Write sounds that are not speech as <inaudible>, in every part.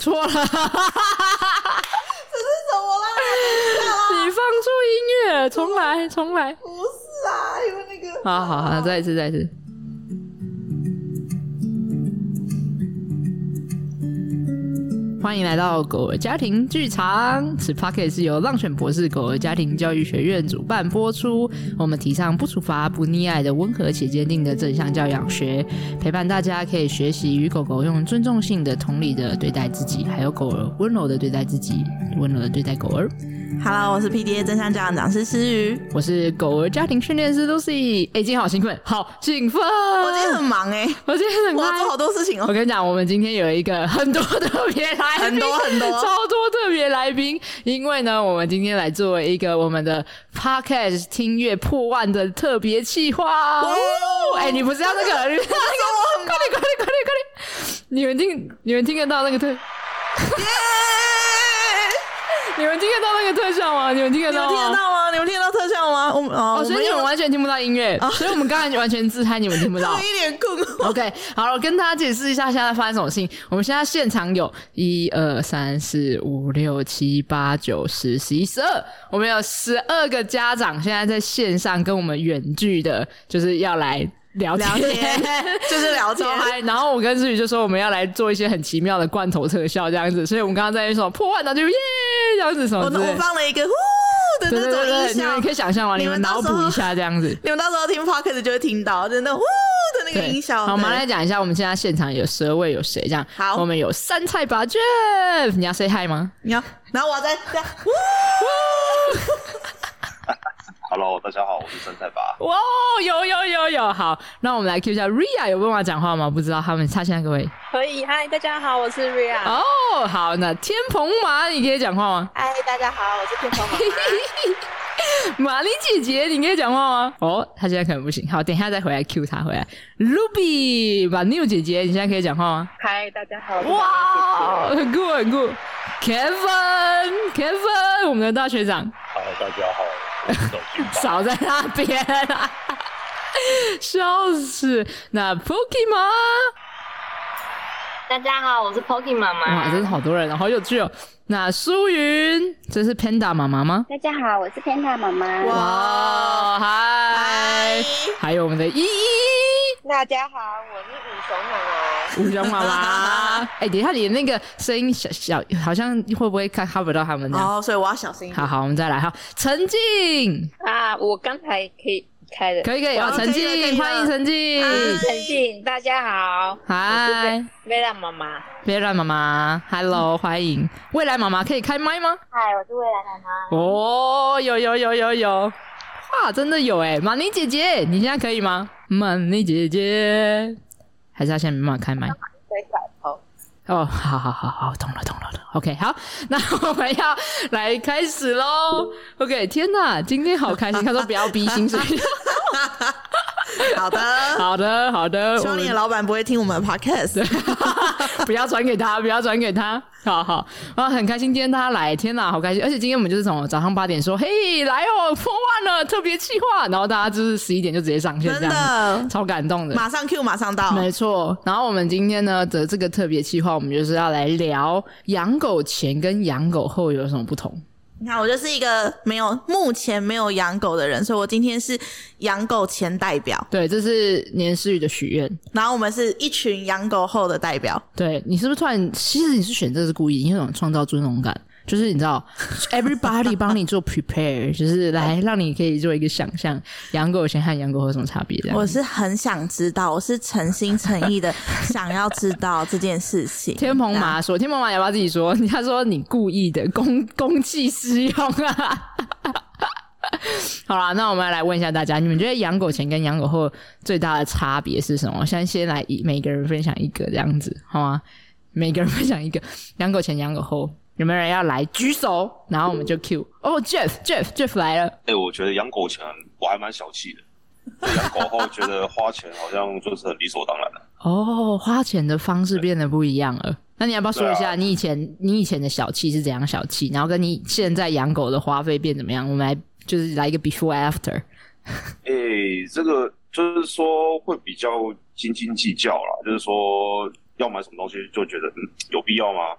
错了，这是什么啦？<laughs> 你放出音乐，重来，重来。不是啊，因为那个……好好好，再一次，再一次。欢迎来到狗儿家庭剧场。此 Pocket 是由浪犬博士狗儿家庭教育学院主办播出。我们提倡不处罚、不溺爱的温和且坚定的正向教养学，陪伴大家可以学习与狗狗用尊重性的、同理的对待自己，还有狗儿温柔的对待自己，温柔的对待狗儿。Hello，我是 PDA 正向教养讲师诗雨，我是狗儿家庭训练师 Lucy。哎，今天好兴奋，好兴奋！我今天很忙哎，我今天很忙，我要做好多事情哦。我跟你讲，我们今天有一个很多特别来宾，很多很多超多特别来宾，因为呢，我们今天来做一个我们的 Podcast 听乐破万的特别企划。哦，哎，你不是要那个？<laughs> 快点，快点，快点，快点！你们听，你们听得到那个特？<laughs> 你们听得到那个特效吗？你们听得到吗？你们听得到吗？你们听得到特效吗？我们哦，哦，所以你们完全听不到音乐，哦、所以我们刚才完全自嗨，你们听不到。<laughs> 一脸困惑。OK，好了，我跟大家解释一下现在发生什么事情。我们现在现场有一二三四五六七八九十十一十二，我们有十二个家长现在在线上跟我们远距的，就是要来。聊天，聊天 <laughs> 就是聊天，<laughs> 然后我跟志宇就说我们要来做一些很奇妙的罐头特效这样子，所以我们刚刚在说破万，然后就耶这样子什么我，我放了一个呼的那种音效，你们可以想象吗？你们脑补一下这样子，<laughs> 你们到时候听 podcast 就会听到真的呼的那个音效。好，我们来讲一下，我们现在现场有十二位有谁这样？好，我们有三菜八 Jeff，你要 say hi 吗？你要，然后我再这样。Hello，大家好，我是生菜吧。哇，有有有有，好，那我们来 Q 一下 Ria，有办法讲话吗？不知道他们他现在各位可以。嗨，大家好，我是 Ria。哦，oh, 好，那天蓬马，你可以讲话吗？嗨，大家好，我是天蓬马。<laughs> 马丽姐姐，你可以讲话吗？哦，oh, 他现在可能不行。好，等一下再回来 Q 她回来。Ruby，马妞姐姐，你现在可以讲话吗？嗨，大家好。哇，很酷很酷。Kevin，Kevin，我们的大学长。嗨，大家好。<laughs> 少在那边啊！笑死！那 Pokemon，大家好，我是 Pokemon 妈妈。哇，真是好多人，好有趣哦。那舒云，这是 Panda 妈妈吗？大家好，我是 Panda 妈妈。哇，嗨！还有我们的依依。大家好，我是五熊妈妈。五熊妈妈，<laughs> 哎，等一下，你的那个声音小小，好像会不会看看不到他们？哦，所以我要小心。好好，我们再来哈。陈静啊，我刚才可以开的，可以可以。好，陈静，欢迎陈静。陈静，大家好。嗨，未来妈妈。未来妈妈，Hello，欢迎。未来妈妈可以开麦吗？嗨，我是未来妈妈。哦，有有有有有。哇，真的有哎，马妮姐姐，你现在可以吗？马妮姐姐，还是他现在没办法开麦？哦，好好好好，懂了懂了懂了。OK，好，那我们要来开始喽。OK，天哪，今天好开心。他说不要逼薪水。<laughs> <laughs> 好的，好的，好的。希望你的老板不会听我们的 podcast，<laughs> 不要转给他，不要转给他。好好，啊，很开心今天大家来，天哪，好开心！而且今天我们就是从早上八点说，嘿，来哦，破万了，特别企划，然后大家就是十一点就直接上线，真的超感动的，马上 Q，马上到，没错。然后我们今天呢的这个特别企划，我们就是要来聊养狗前跟养狗后有什么不同。你看，我就是一个没有目前没有养狗的人，所以我今天是养狗前代表。对，这是年思雨的许愿。然后我们是一群养狗后的代表。对，你是不是突然？其实你是选这是故意，因为想创造尊荣感。就是你知道，<laughs> everybody 帮你做 prepare，就是来让你可以做一个想象，养狗前和养狗后有什么差别？我是很想知道，我是诚心诚意的想要知道这件事情。天蓬马说，天蓬马要不要自己说？<laughs> 他说你故意的，公公器私用啊！<laughs> 好啦，那我们来问一下大家，你们觉得养狗前跟养狗后最大的差别是什么？现在先来每个人分享一个这样子，好吗？每个人分享一个，养狗前、养狗后。有没有人要来举手？然后我们就 Q 哦、oh,，Jeff，Jeff，Jeff 来了。哎、欸，我觉得养狗前我还蛮小气的，养狗后觉得花钱好像就是很理所当然的。哦，花钱的方式变得不一样了。那你要不要说一下，你以前、啊、你以前的小气是怎样小气？然后跟你现在养狗的花费变怎么样？我们来就是来一个 before after。哎、欸，这个就是说会比较斤斤计较啦，就是说要买什么东西就觉得嗯有必要吗？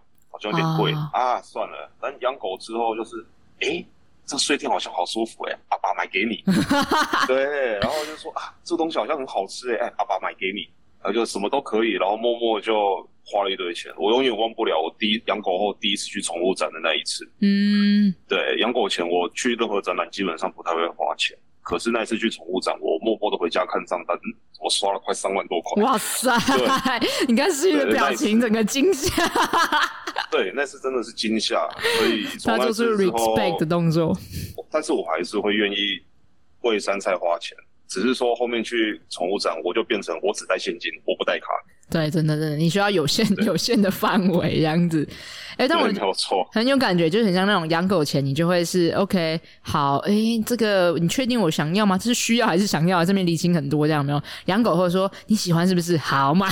好像有点贵啊啊，算了。但养狗之后就是，哎、欸，这睡垫好像好舒服哎、欸，爸爸买给你。<laughs> 对，然后就说啊，这东西好像很好吃哎、欸，哎，爸爸买给你，然后就什么都可以，然后默默就花了一堆钱。我永远忘不了我第一养狗后第一次去宠物展的那一次。嗯，对，养狗前我去任何展览基本上不太会花钱。可是那次去宠物展，我默默的回家看账单，我刷了快三万多块。哇塞！你看思雨的表情，整个惊吓。对，那次真的是惊吓，所以他就是 respect 的动作。但是我还是会愿意为杉菜花钱，只是说后面去宠物展，我就变成我只带现金，我不带卡。对，真的，真的，你需要有限、有限的范围这样子。哎、欸，但我没有错，很有感觉，就是很像那种养狗前，你就会是 OK，好，哎、欸，这个你确定我想要吗？这是需要还是想要？这边厘清很多，这样有没有？养狗或者说你喜欢是不是？好买，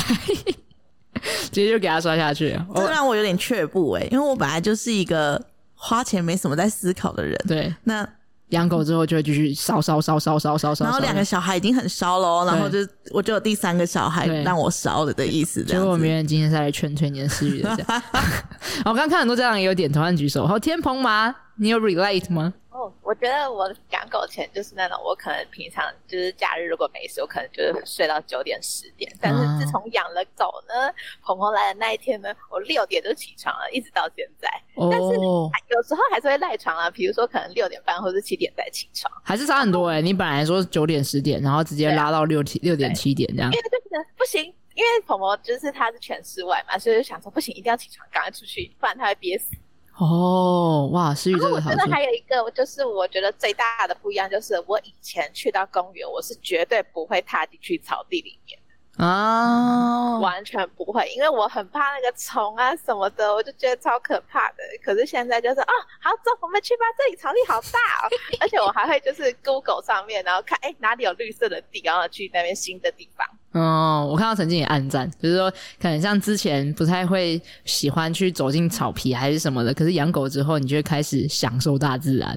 <laughs> 直接就给他刷下去。这让我有点却步哎、欸，因为我本来就是一个花钱没什么在思考的人。对，那。养狗之后就会继续烧烧烧烧烧烧烧，然后两个小孩已经很烧了，然后就我就有第三个小孩让我烧了的意思。所以我明天今天再来劝劝你的思雨的这样。<laughs> 我刚刚看很多家长也有点头和举手。好，天蓬吗？你有 relate 吗？哦，我觉得我养狗前就是那种，我可能平常就是假日如果没事，我可能就是睡到九点十点。但是自从养了狗呢，鹏鹏来的那一天呢，我六点就起床了，一直到现在。哦。但是有时候还是会赖床啊，比如说可能六点半或者七点再起床，还是差很多哎、欸。你本来说九点十点，然后直接拉到六七六点七点这样。不行，因为鹏鹏就是他是全室外嘛，所以就想说不行，一定要起床，赶快出去，不然他会憋死。哦，哇，思雨这个好。我觉得还有一个，就是我觉得最大的不一样，就是我以前去到公园，我是绝对不会踏进去草地里面啊，完全不会，因为我很怕那个虫啊什么的，我就觉得超可怕的。可是现在就是啊、哦，好走，我们去吧，这里草地好大哦，而且我还会就是 Google 上面，然后看哎哪里有绿色的地，然后去那边新的地方。哦，我看到曾经也暗赞，就是说可能像之前不太会喜欢去走进草皮还是什么的，可是养狗之后，你就会开始享受大自然。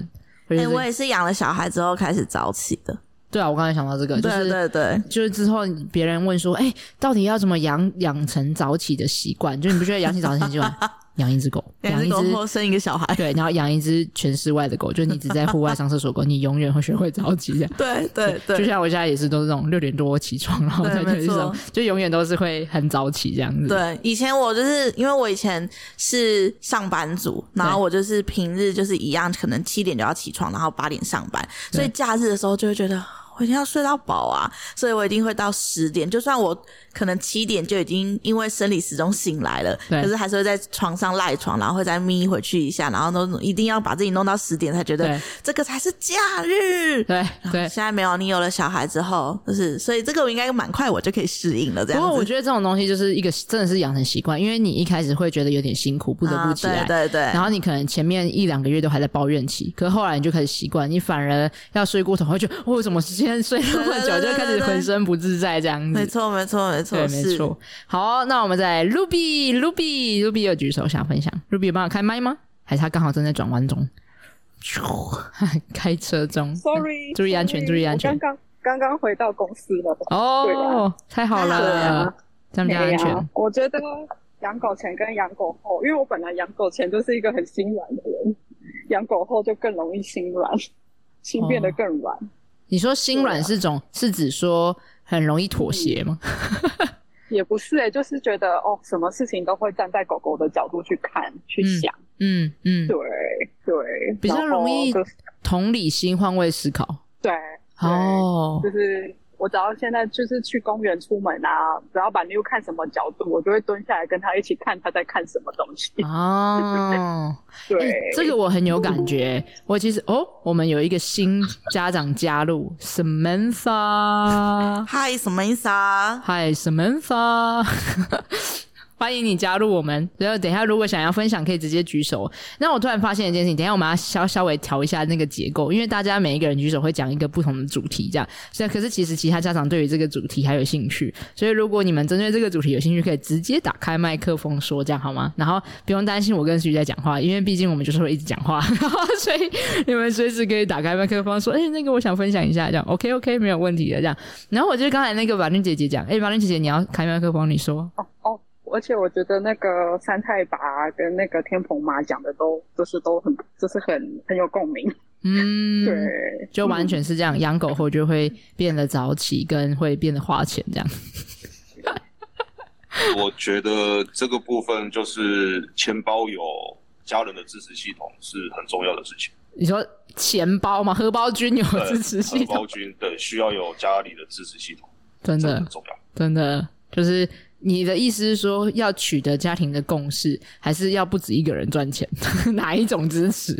哎、欸，我也是养了小孩之后开始早起的。对啊，我刚才想到这个，就是对对对，就是之后别人问说，哎、欸，到底要怎么养养成早起的习惯？就你不觉得养起早起习惯？<laughs> 养一只狗，养一只或生一个小孩，对，然后养一只全室外的狗，就你只在户外上厕所狗，<laughs> 你永远会学会早起这样。对对对，就像我现在也是都是这种六点多起床，然后再去上，就永远都是会很早起这样子。对，以前我就是因为我以前是上班族，然后我就是平日就是一样，可能七点就要起床，然后八点上班，所以假日的时候就会觉得。我一定要睡到饱啊，所以我一定会到十点。就算我可能七点就已经因为生理时钟醒来了，可是还是会在床上赖床，然后会再眯回去一下，然后都一定要把自己弄到十点才觉得这个才是假日。对对，现在没有，你有了小孩之后，就是所以这个我应该蛮快我就可以适应了。这样子，不过我觉得这种东西就是一个真的是养成习惯，因为你一开始会觉得有点辛苦，不得不起来，啊、对对对。然后你可能前面一两个月都还在抱怨期，可是后来你就开始习惯，你反而要睡过头，会觉得为什么时间睡那么久，就开始浑身不自在这样子。没错，没错，没错，对，没错。好、哦，那我们再来 Ruby，Ruby，Ruby 有举手想分享，Ruby 有帮我开麦吗？还是他刚好正在转弯中？<laughs> 开车中，<laughs> Sorry，注意安全，注意安全。刚刚刚刚回到公司了。哦，啊、太好了，啊、这样比较安全。我觉得养狗前跟养狗后，因为我本来养狗前就是一个很心软的人，养狗后就更容易心软，心变得更软。哦你说心软是种、啊、是指说很容易妥协吗？<laughs> 也不是哎、欸、就是觉得哦，什么事情都会站在狗狗的角度去看、去想。嗯嗯，对对，比较容易同理心、换位思考。对，哦，就是。我只要现在就是去公园出门啊，只要把妞看什么角度，我就会蹲下来跟他一起看他在看什么东西。哦，<laughs> 对、欸，这个我很有感觉。我其实哦，我们有一个新家长加入，Samantha，Hi Samantha，Hi Samantha。欢迎你加入我们。然后等一下，如果想要分享，可以直接举手。那我突然发现一件事情，等一下我们要稍稍微调一下那个结构，因为大家每一个人举手会讲一个不同的主题，这样。所以，可是其实其他家长对于这个主题还有兴趣，所以如果你们针对这个主题有兴趣，可以直接打开麦克风说，这样好吗？然后不用担心我跟思雨在讲话，因为毕竟我们就是会一直讲话，然后所以你们随时可以打开麦克风说：“哎、欸，那个我想分享一下。”这样 OK OK 没有问题的这样。然后我觉得刚才那个婉玲姐姐讲：“哎、欸，婉玲姐姐你要开麦克风，你说。”哦哦。而且我觉得那个三太爸跟那个天蓬妈讲的都就是都很就是很很有共鸣。嗯，<laughs> 对，就完全是这样。养、嗯、狗后就会变得早起，跟会变得花钱这样。<laughs> 我觉得这个部分就是钱包有家人的支持系统是很重要的事情。你说钱包吗？荷包君有支持系统？荷包君对，需要有家里的支持系统，真的很重要。真的就是你的意思是说，要取得家庭的共识，还是要不止一个人赚钱？<laughs> 哪一种支持？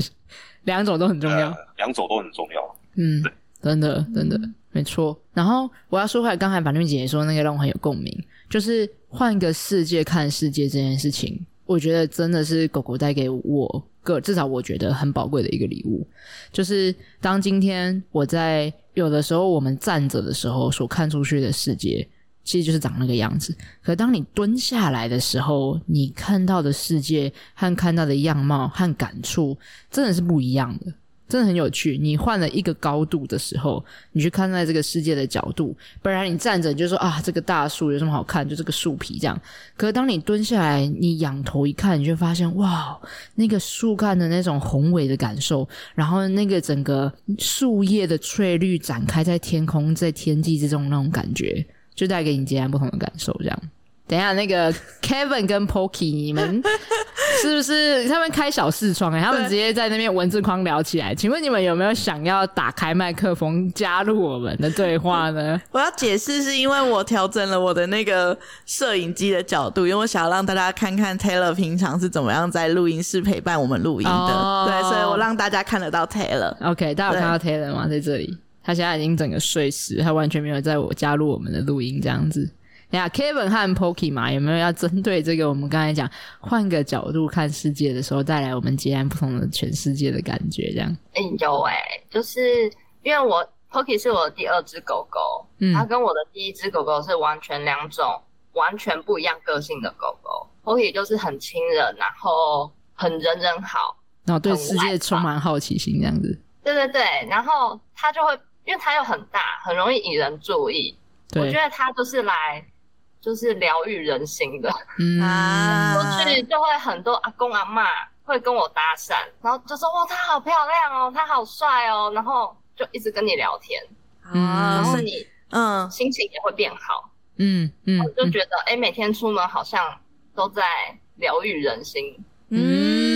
两种都很重要，呃、两种都很重要。嗯，真的，真的，没错。然后我要说回来，刚才板栗姐姐说那个让我很有共鸣，就是换个世界看世界这件事情，我觉得真的是狗狗带给我个至少我觉得很宝贵的一个礼物。就是当今天我在有的时候我们站着的时候，所看出去的世界，其实就是长那个样子。可当你蹲下来的时候，你看到的世界和看到的样貌和感触，真的是不一样的，真的很有趣。你换了一个高度的时候，你去看待这个世界的角度，不然你站着你就说啊，这个大树有什么好看？就这个树皮这样。可是当你蹲下来，你仰头一看，你就发现哇，那个树干的那种宏伟的感受，然后那个整个树叶的翠绿展开在天空，在天际之中那种感觉。就带给你截然不同的感受，这样。<laughs> 等一下，那个 <laughs> Kevin 跟 Pokey，你们 <laughs> 是不是他们开小视窗？哎，他们直接在那边文字框聊起来。请问你们有没有想要打开麦克风加入我们的对话呢？我要解释，是因为我调整了我的那个摄影机的角度，因为我想要让大家看看 Taylor 平常是怎么样在录音室陪伴我们录音的。Oh. 对，所以我让大家看得到 Taylor。OK，大家有看到 Taylor 吗？在这里。他现在已经整个睡死，他完全没有在我加入我们的录音这样子。呀，Kevin 和 Pokey 嘛，有没有要针对这个我们刚才讲换个角度看世界的时候，带来我们截然不同的全世界的感觉？这样？哎、欸，有哎、欸，就是因为我 Pokey 是我的第二只狗狗，嗯，它跟我的第一只狗狗是完全两种完全不一样个性的狗狗。Pokey 就是很亲人，然后很人人好，然后对世界充满好奇心这样子。对对对，然后它就会。因为它又很大，很容易引人注意。我觉得它就是来，就是疗愈人心的。嗯，<laughs> 出去就会很多阿公阿嬷会跟我搭讪，然后就说哇，他好漂亮哦，他好帅哦，然后就一直跟你聊天。嗯，然后你嗯心情也会变好。嗯嗯，我就觉得哎、每天出门好像都在疗愈人心。嗯。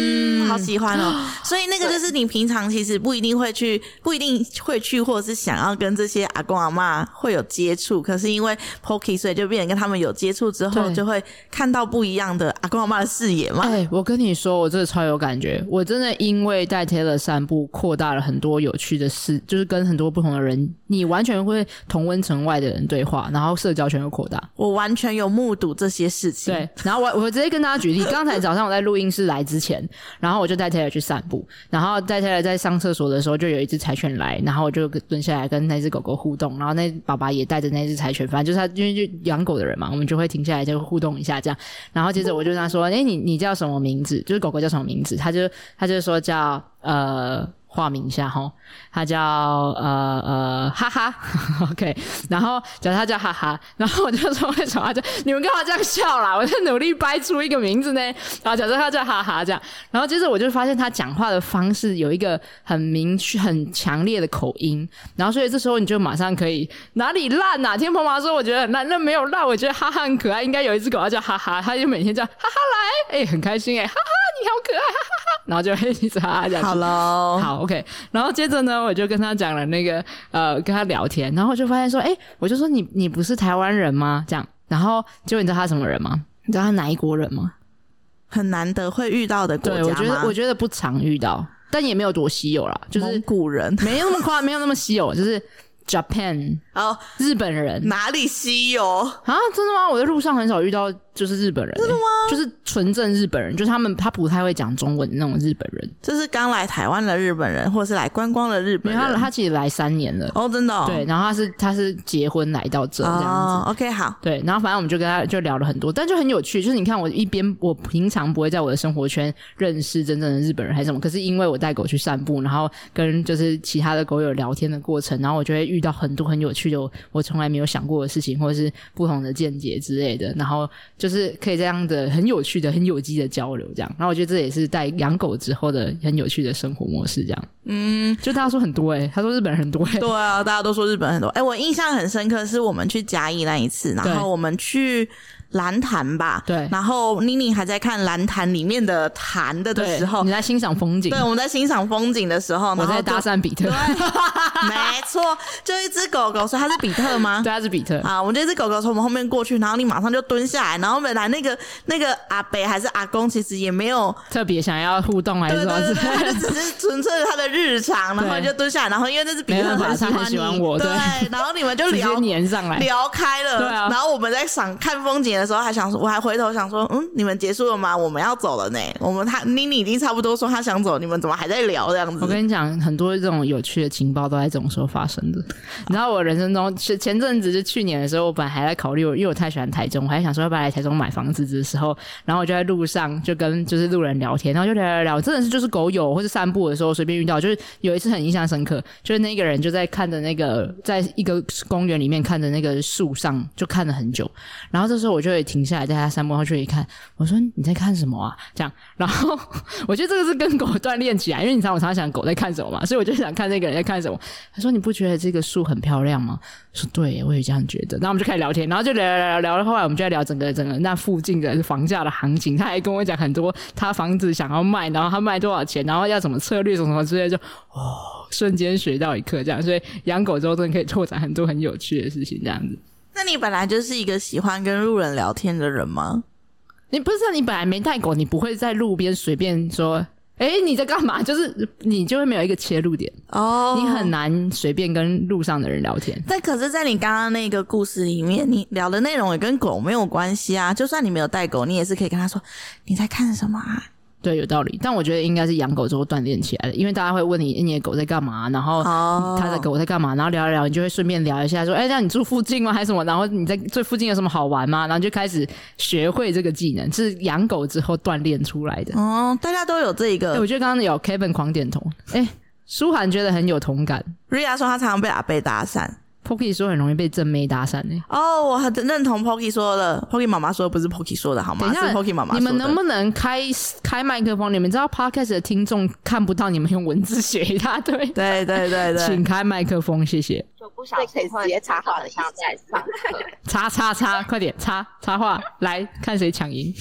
好喜欢哦，所以那个就是你平常其实不一定会去，不一定会去，或者是想要跟这些阿公阿妈会有接触，可是因为 POKY，所以就变成跟他们有接触之后，就会看到不一样的阿公阿妈的视野嘛。哎，我跟你说，我真的超有感觉，我真的因为带 Taylor 散步，扩大了很多有趣的事，就是跟很多不同的人，你完全会同温层外的人对话，然后社交圈又扩大。我完全有目睹这些事情。对，然后我我直接跟大家举例，刚才早上我在录音室来之前，然后。我就带 Taylor 去散步，然后带 Taylor 在上厕所的时候，就有一只柴犬来，然后我就蹲下来跟那只狗狗互动，然后那爸爸也带着那只柴犬，反正就是他，因为就养狗的人嘛，我们就会停下来就互动一下这样。然后接着我就跟他说：“哎，你你叫什么名字？就是狗狗叫什么名字？”他就他就说叫呃。化名一下哈，他叫呃呃哈哈，<laughs> OK，然后叫他叫哈哈，然后我就说为什么他叫你们干嘛这样笑啦？我在努力掰出一个名字呢，然后假设他叫哈哈这样，然后接着我就发现他讲话的方式有一个很明确、很强烈的口音，然后所以这时候你就马上可以哪里烂呐、啊？天蓬妈说我觉得很烂，那没有烂，我觉得哈哈很可爱，应该有一只狗要叫哈哈，他就每天叫哈哈来，哎、欸，很开心哎、欸，哈哈你好可爱，哈哈哈，然后就一直哈哈讲，好喽，好。OK，然后接着呢，我就跟他讲了那个呃，跟他聊天，然后我就发现说，哎，我就说你你不是台湾人吗？这样，然后结果你知道他什么人吗？你知道他哪一国人吗？很难得会遇到的国家？我觉得我觉得不常遇到，但也没有多稀有啦，就是古人，没那么夸，没有那么稀有，就是 Japan，哦，日本人哪里稀有啊？真的吗？我在路上很少遇到。就是日本人、欸，真的吗？就是纯正日本人，就是他们他不太会讲中文的那种日本人。就是刚来台湾的日本人，或是来观光的日本人。他他其实来三年了哦，真的、哦。对，然后他是他是结婚来到这这样子。哦、OK，好。对，然后反正我们就跟他就聊了很多，但就很有趣。就是你看，我一边我平常不会在我的生活圈认识真正的日本人还是什么，可是因为我带狗去散步，然后跟就是其他的狗友聊天的过程，然后我就会遇到很多很有趣趣的，我从来没有想过的事情，或者是不同的见解之类的。然后就是可以这样的很有趣的、很有机的交流，这样。然后我觉得这也是带养狗之后的很有趣的生活模式，这样。嗯，就大家说很多哎、欸，他说日本人很多诶、欸，对啊，大家都说日本人很多。哎、欸，我印象很深刻是我们去甲乙那一次，然后我们去。兰潭吧，对。然后妮妮还在看蓝潭里面的潭的的时候，你在欣赏风景。对，我们在欣赏风景的时候，我在搭讪比特。对，<laughs> 没错，就一只狗狗说它是比特吗？对，它是比特。啊，我们这只狗狗从我们后面过去，然后你马上就蹲下来，然后本来那个那个阿北还是阿公，其实也没有特别想要互动，还是说，对对对，就 <laughs> 只是纯粹他的日常，然后就蹲下来，然后因为那只比特很喜欢，喜欢我，对。然后你们就聊黏上来，聊开了。对啊。然后我们在赏看风景的时候，还想说，我还。回头想说，嗯，你们结束了吗？我们要走了呢。我们他妮妮已经差不多说他想走，你们怎么还在聊这样子？我跟你讲，很多这种有趣的情报都在这种时候发生的。你知道，我人生中前前阵子就去年的时候，我本来还在考虑，因为我太喜欢台中，我还想说要不要来台中买房子的时候，然后我就在路上就跟就是路人聊天，然后就聊聊聊，真的是就是狗友或是散步的时候随便遇到，就是有一次很印象深刻，就是那个人就在看着那个在一个公园里面看着那个树上就看了很久，然后这时候我就就会停下来在他散步，然后就一看。我说你在看什么啊？这样，然后 <laughs> 我觉得这个是跟狗锻炼起来，因为你知道我常常想狗在看什么嘛，所以我就想看那个人在看什么。他说你不觉得这个树很漂亮吗？说对，我也这样觉得。然后我们就开始聊天，然后就聊聊聊聊，后来我们就在聊整个整个那附近的房价的行情。他还跟我讲很多他房子想要卖，然后他卖多少钱，然后要怎么策略什么什么之类，就哦，瞬间学到一课这样。所以养狗之后真的可以拓展很多很有趣的事情这样子。那你本来就是一个喜欢跟路人聊天的人吗？你不是你本来没带狗，你不会在路边随便说，哎、欸，你在干嘛？就是你就会没有一个切入点哦，oh. 你很难随便跟路上的人聊天。但可是，在你刚刚那个故事里面，你聊的内容也跟狗没有关系啊。就算你没有带狗，你也是可以跟他说你在看什么啊。对，有道理，但我觉得应该是养狗之后锻炼起来的，因为大家会问你，你的狗在干嘛，然后他的狗在干嘛，然后聊一聊，你就会顺便聊一下，说，哎，那你住附近吗？还是什么？然后你在最附近有什么好玩吗？然后就开始学会这个技能，是养狗之后锻炼出来的。哦，大家都有这一个。我觉得刚刚有 Kevin 狂点头，哎，舒涵觉得很有同感。Ria 说他常常被阿贝搭讪。Poki 说很容易被正妹搭讪呢。哦，我很认同 Poki 说的。Poki 妈妈说的不是 Poki 说的好吗？等一下，是 Poki 妈妈。你们能不能开开麦克风？你们知道 Podcast 的听众看不到你们用文字写一大堆。对对对对，请开麦克风，谢谢。就不小心直接插话的像在上课。插插插，快点插插话，来看谁抢赢。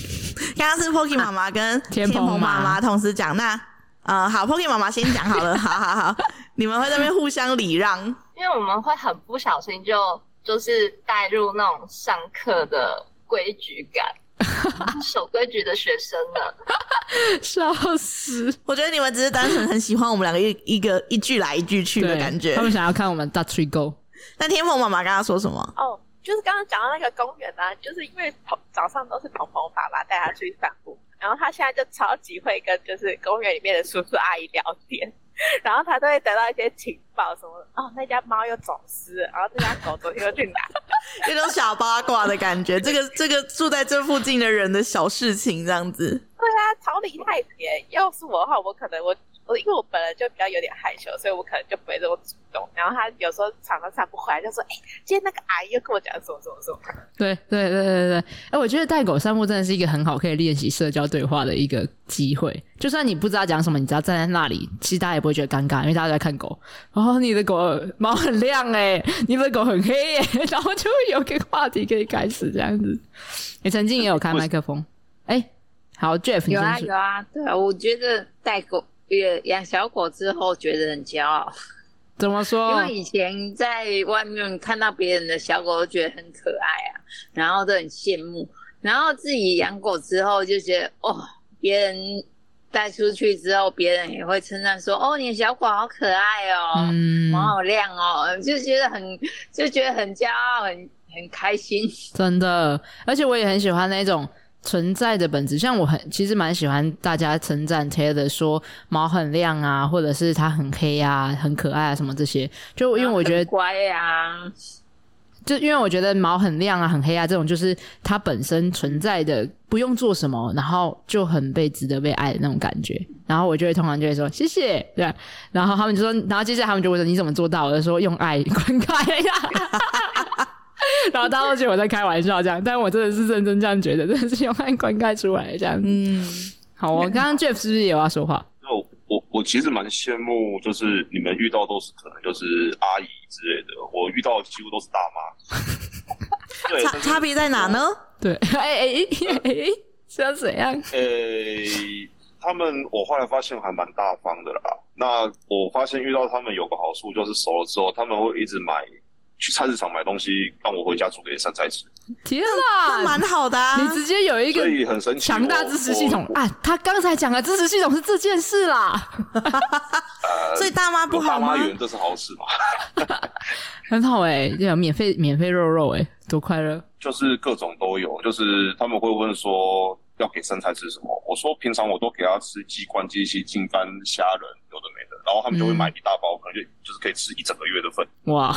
刚刚是 Poki 妈妈跟天蓬妈妈同时讲，那呃，好，Poki 妈妈先讲好了，<laughs> 好好好，你们会在那边互相礼让。因为我们会很不小心就就是带入那种上课的规矩感，<laughs> 守规矩的学生呢，笑死！我觉得你们只是单纯很喜欢我们两个一一个一句来一句去的感觉，他们想要看我们大吹 go。那天蓬妈妈刚刚说什么？哦，就是刚刚讲到那个公园啊，就是因为早上都是鹏鹏爸爸带他去散步，然后他现在就超级会跟就是公园里面的叔叔阿姨聊天。然后他都会得到一些情报，什么哦，那家猫又走失，然后这家狗昨天又去哪？那 <laughs> 种小八卦的感觉，这个这个住在这附近的人的小事情，这样子。对啊，超厉害的耶！要是我的话，我可能我。我因为我本来就比较有点害羞，所以我可能就不会这么主动。然后他有时候常常散不回来，就说：“哎、欸，今天那个阿姨又跟我讲什么什么什么。”对对对对对，哎、欸，我觉得带狗散步真的是一个很好可以练习社交对话的一个机会。就算你不知道讲什么，你只要站在那里，其实大家也不会觉得尴尬，因为大家都在看狗。然哦，你的狗毛很亮哎，你的狗很黑哎，然后就会有个话题可以开始这样子。你曾经也有开麦克风，哎、欸，好，Jeff，有啊有啊，对啊，我觉得带狗。养养小狗之后觉得很骄傲，怎么说？因为以前在外面看到别人的小狗都觉得很可爱啊，然后都很羡慕，然后自己养狗之后就觉得哦，别人带出去之后，别人也会称赞说哦，你的小狗好可爱哦，嗯，毛好亮哦，就觉得很就觉得很骄傲，很很开心，真的，而且我也很喜欢那种。存在的本质，像我很其实蛮喜欢大家称赞 Taylor 说毛很亮啊，或者是它很黑啊，很可爱啊，什么这些。就因为我觉得乖呀、啊，就因为我觉得毛很亮啊、很黑啊，这种就是它本身存在的，不用做什么，然后就很被值得被爱的那种感觉。然后我就会通常就会说谢谢，对。然后他们就说，然后接下来他们就会说你怎么做到？我就说用爱 <laughs> 灌溉呀。<laughs> <laughs> 然后大家都觉得我在开玩笑这样，但我真的是认真这样觉得，真的是用爱灌溉出来的这样。嗯，好，我刚刚 Jeff 是不是也要说话？我我其实蛮羡慕，就是你们遇到都是可能就是阿姨之类的，我遇到的几乎都是大妈。对，<laughs> 差差别在哪呢？对，<laughs> 哎哎哎，是要怎样？哎、欸，他们我后来发现还蛮大方的啦。那我发现遇到他们有个好处，就是熟了之后他们会一直买。去菜市场买东西，让我回家煮给杉菜吃。天哪，那蛮好的啊！你直接有一个所以很神奇强大支持系统啊！他刚才讲的支持系统是这件事啦。呃、<laughs> 所以大妈不好吗？大妈缘这是好事嘛？<laughs> 很好哎、欸，有免费免费肉肉哎、欸，多快乐！就是各种都有，就是他们会问说要给杉菜吃什么，我说平常我都给他吃鸡冠、鸡翅、净肝、虾仁，有的没的，然后他们就会买一大包，嗯、可能就就是可以吃一整个月的份。哇！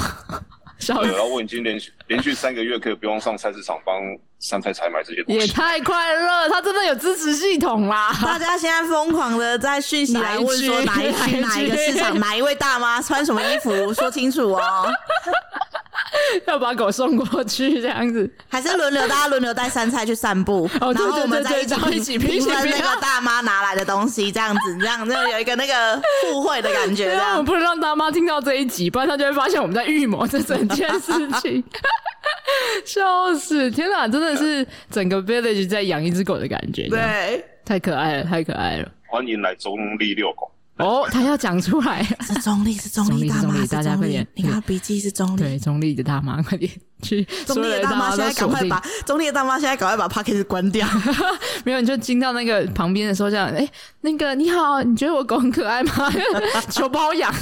对，然后我已经连续连续三个月可以不用上菜市场帮杉菜采买这些东西，也太快乐！他真的有支持系统啦！大家现在疯狂的在讯息来问说哪一区哪一个市场哪一位大妈穿什么衣服，说清楚哦。<laughs> 要把狗送过去这样子，还是轮流大家轮流带杉菜去散步，哦、然后我们再一起评论那个大妈拿来的东西，这样子这样就有一个那个互惠的感觉。这样 <laughs> 我们不能让大妈听到这一集，不然她就会发现我们在预谋这整件事情。<laughs> 笑死！天哪，真的是整个 village 在养一只狗的感觉，对，太可爱了，太可爱了。欢迎来中立遛狗。哦，他要讲出来，是中立，是中立大妈，大家快点，你看笔记是中立，对，中立的大妈快点去，中立的大妈现在赶快把中立的大妈现在赶快把 Podcast 关掉，<laughs> 没有你就进到那个旁边的时候这样，哎，那个你好，你觉得我狗很可爱吗？<laughs> 求包养，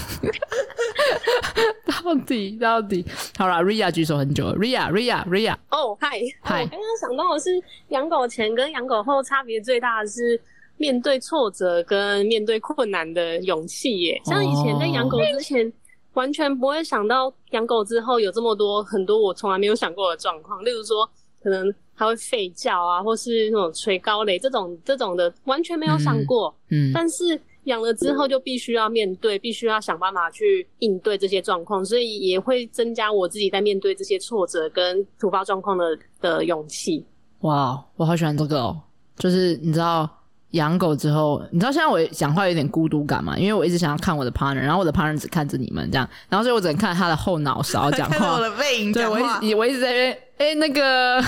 <laughs> 到底到底，好了，Ria 举手很久了，Ria Ria Ria，哦，嗨嗨，我刚刚想到的是养狗前跟养狗后差别最大的是。面对挫折跟面对困难的勇气耶，像以前在养狗之前，完全不会想到养狗之后有这么多很多我从来没有想过的状况，例如说可能它会吠叫啊，或是那种垂高雷这种这种的，完全没有想过。嗯，嗯，但是养了之后就必须要面对，必须要想办法去应对这些状况，所以也会增加我自己在面对这些挫折跟突发状况的的勇气。哇，我好喜欢这个哦，就是你知道。养狗之后，你知道现在我讲话有点孤独感嘛？因为我一直想要看我的 partner，然后我的 partner 只看着你们这样，然后所以我只能看他的后脑勺讲话。<laughs> 看我的背影，对，我一直我一直在那边，哎、欸，那个。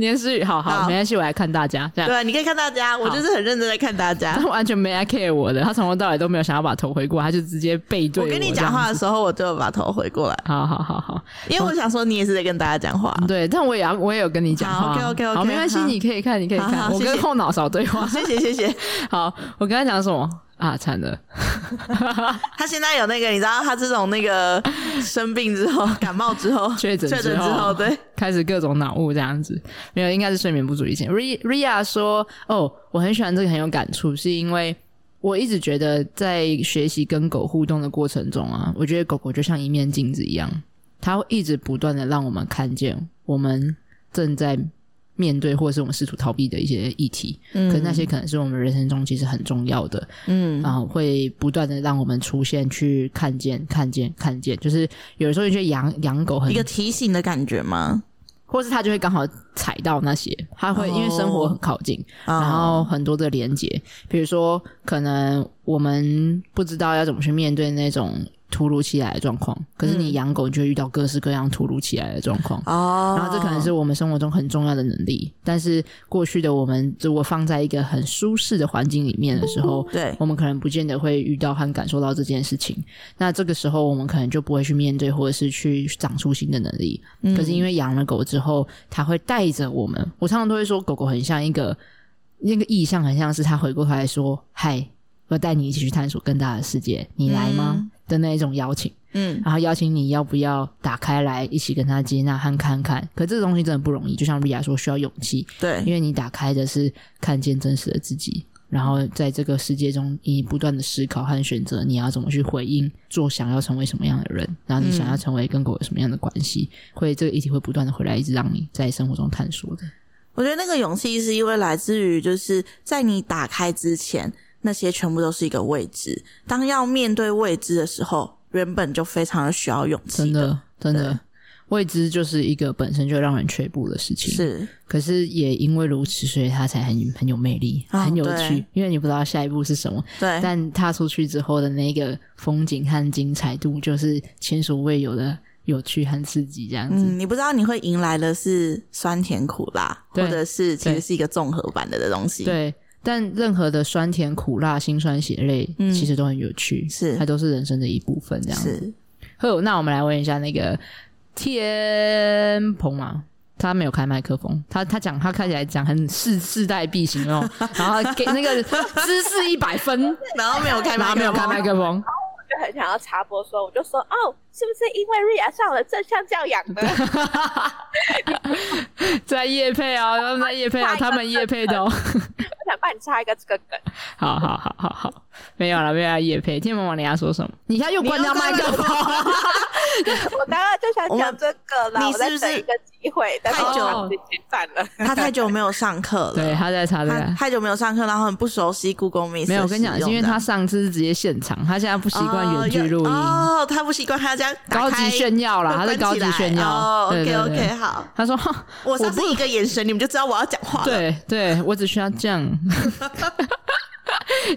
连诗雨，好好，好没关系，我来看大家。这样对，你可以看大家，我就是很认真在看大家。<laughs> 他完全没来 care 我的，他从头到尾都没有想要把头回过，他就直接背对我。我跟你讲话的时候，我就把头回过来。好好好好，因为我想说，你也是在跟大家讲话。对，但我也要，我也有跟你讲话。OK OK OK，好，没关系，你可以看，你可以看。好好我跟后脑勺对话。谢 <laughs> 谢谢谢。<laughs> 好，我跟他讲什么？啊，惨了！<laughs> 他现在有那个，你知道，他这种那个 <laughs> 生病之后，感冒之后，<laughs> 确诊之，之后，对，开始各种脑雾这样子。没有，应该是睡眠不足以前。Ria 说：“哦，我很喜欢这个，很有感触，是因为我一直觉得在学习跟狗互动的过程中啊，我觉得狗狗就像一面镜子一样，它会一直不断的让我们看见我们正在。”面对或者是我们试图逃避的一些议题，嗯，可是那些可能是我们人生中其实很重要的，嗯，然后会不断的让我们出现去看见、看见、看见，就是有的时候就觉得养养狗很一个提醒的感觉吗？或是他就会刚好踩到那些，他会因为生活很靠近，哦，然后很多的连接，比如说可能我们不知道要怎么去面对那种。突如其来的状况，可是你养狗就会遇到各式各样突如其来的状况哦。然后这可能是我们生活中很重要的能力，但是过去的我们如果放在一个很舒适的环境里面的时候，对，我们可能不见得会遇到和感受到这件事情。那这个时候我们可能就不会去面对，或者是去长出新的能力。嗯，可是因为养了狗之后，它会带着我们。我常常都会说，狗狗很像一个那个意象，很像是它回过头来说：“嗨，我带你一起去探索更大的世界，你来吗？”嗯。的那一种邀请，嗯，然后邀请你要不要打开来一起跟他接纳和看看，可这个东西真的不容易，就像 Ria 说需要勇气，对，因为你打开的是看见真实的自己，然后在这个世界中，你不断的思考和选择，你要怎么去回应，做想要成为什么样的人，然后你想要成为跟狗有什么样的关系，嗯、会这个议题会不断的回来，一直让你在生活中探索的。我觉得那个勇气是因为来自于，就是在你打开之前，那些全部都是一个未知。当要面对未知的时候，原本就非常的需要勇气。真的，真的。未知就是一个本身就让人却步的事情，是。可是也因为如此，所以它才很很有魅力，哦、很有趣。因为你不知道下一步是什么，对。但踏出去之后的那个风景和精彩度，就是前所未有的有趣和刺激。这样子，嗯，你不知道你会迎来的是酸甜苦辣，或者是其实是一个综合版的的东西。对。但任何的酸甜苦辣、辛酸血泪，嗯，其实都很有趣，是它都是人生的一部分。这样子。是。好，那我们来问一下那个。天鹏嘛，他没有开麦克风，他他讲他看起来讲很势势在必行哦，<laughs> 然后给那个姿势一百分，<laughs> 然后没有开麦克风，然后没有开麦克风，我就很想要插播说，我就说哦，是不是因为瑞亚上了正向教养的，<laughs> 在夜配哦，他们在夜配哦，他们夜配的哦。想帮你插一个这个梗，好好好好好，没有了，没有了。夜配，天王王，你要说什么？你现在又关掉麦克风。我刚刚就想讲这个了，你是不是一个机会？太久已经散了，他太久没有上课了。对，他在插这个。太久没有上课，然后很不熟悉 Google Meet。没有，我跟你讲，是因为他上次是直接现场，他现在不习惯远距录音。哦，他不习惯，他要这样高级炫耀啦，他是高级炫耀。OK OK，好。他说：“ <laughs> 我上次一个眼神，你们就知道我要讲话了。”对，对我只需要这样。<laughs>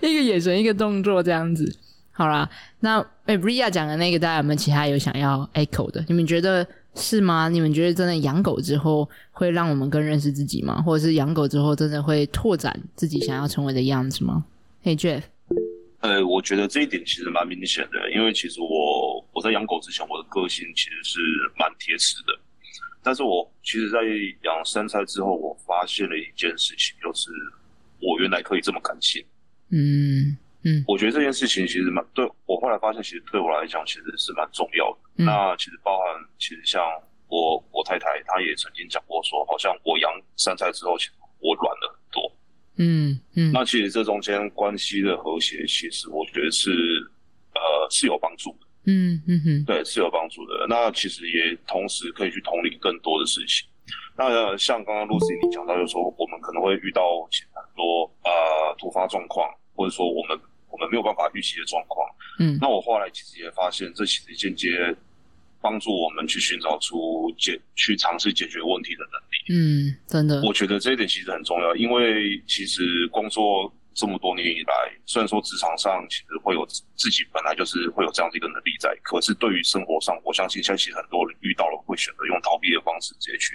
一个眼神，一个动作，这样子，好啦。那诶 Ria 讲的那个，大家有没有其他有想要 echo 的？你们觉得是吗？你们觉得真的养狗之后会让我们更认识自己吗？或者是养狗之后真的会拓展自己想要成为的样子吗？嘿、hey，Jeff，呃，我觉得这一点其实蛮明显的，因为其实我我在养狗之前，我的个性其实是蛮铁齿的。但是我其实，在养三菜之后，我发现了一件事情，就是。我原来可以这么感性，嗯嗯，我觉得这件事情其实蛮对我后来发现，其实对我来讲其实是蛮重要的。嗯、那其实包含，其实像我我太太，她也曾经讲过说，好像我养三菜之后，其实我软了很多。嗯嗯，那其实这中间关系的和谐，其实我觉得是呃是有帮助的。嗯嗯哼，对，是有帮助的。那其实也同时可以去同理更多的事情。那像刚刚 Lucy 你讲到，就是说我们可能会遇到很多呃突发状况，或者说我们我们没有办法预期的状况。嗯，那我后来其实也发现，这其实间接帮助我们去寻找出解，去尝试解决问题的能力。嗯，真的，我觉得这一点其实很重要，因为其实工作。这么多年以来，虽然说职场上其实会有自己本来就是会有这样的一个能力在，可是对于生活上，我相信现在其实很多人遇到了会选择用逃避的方式直接去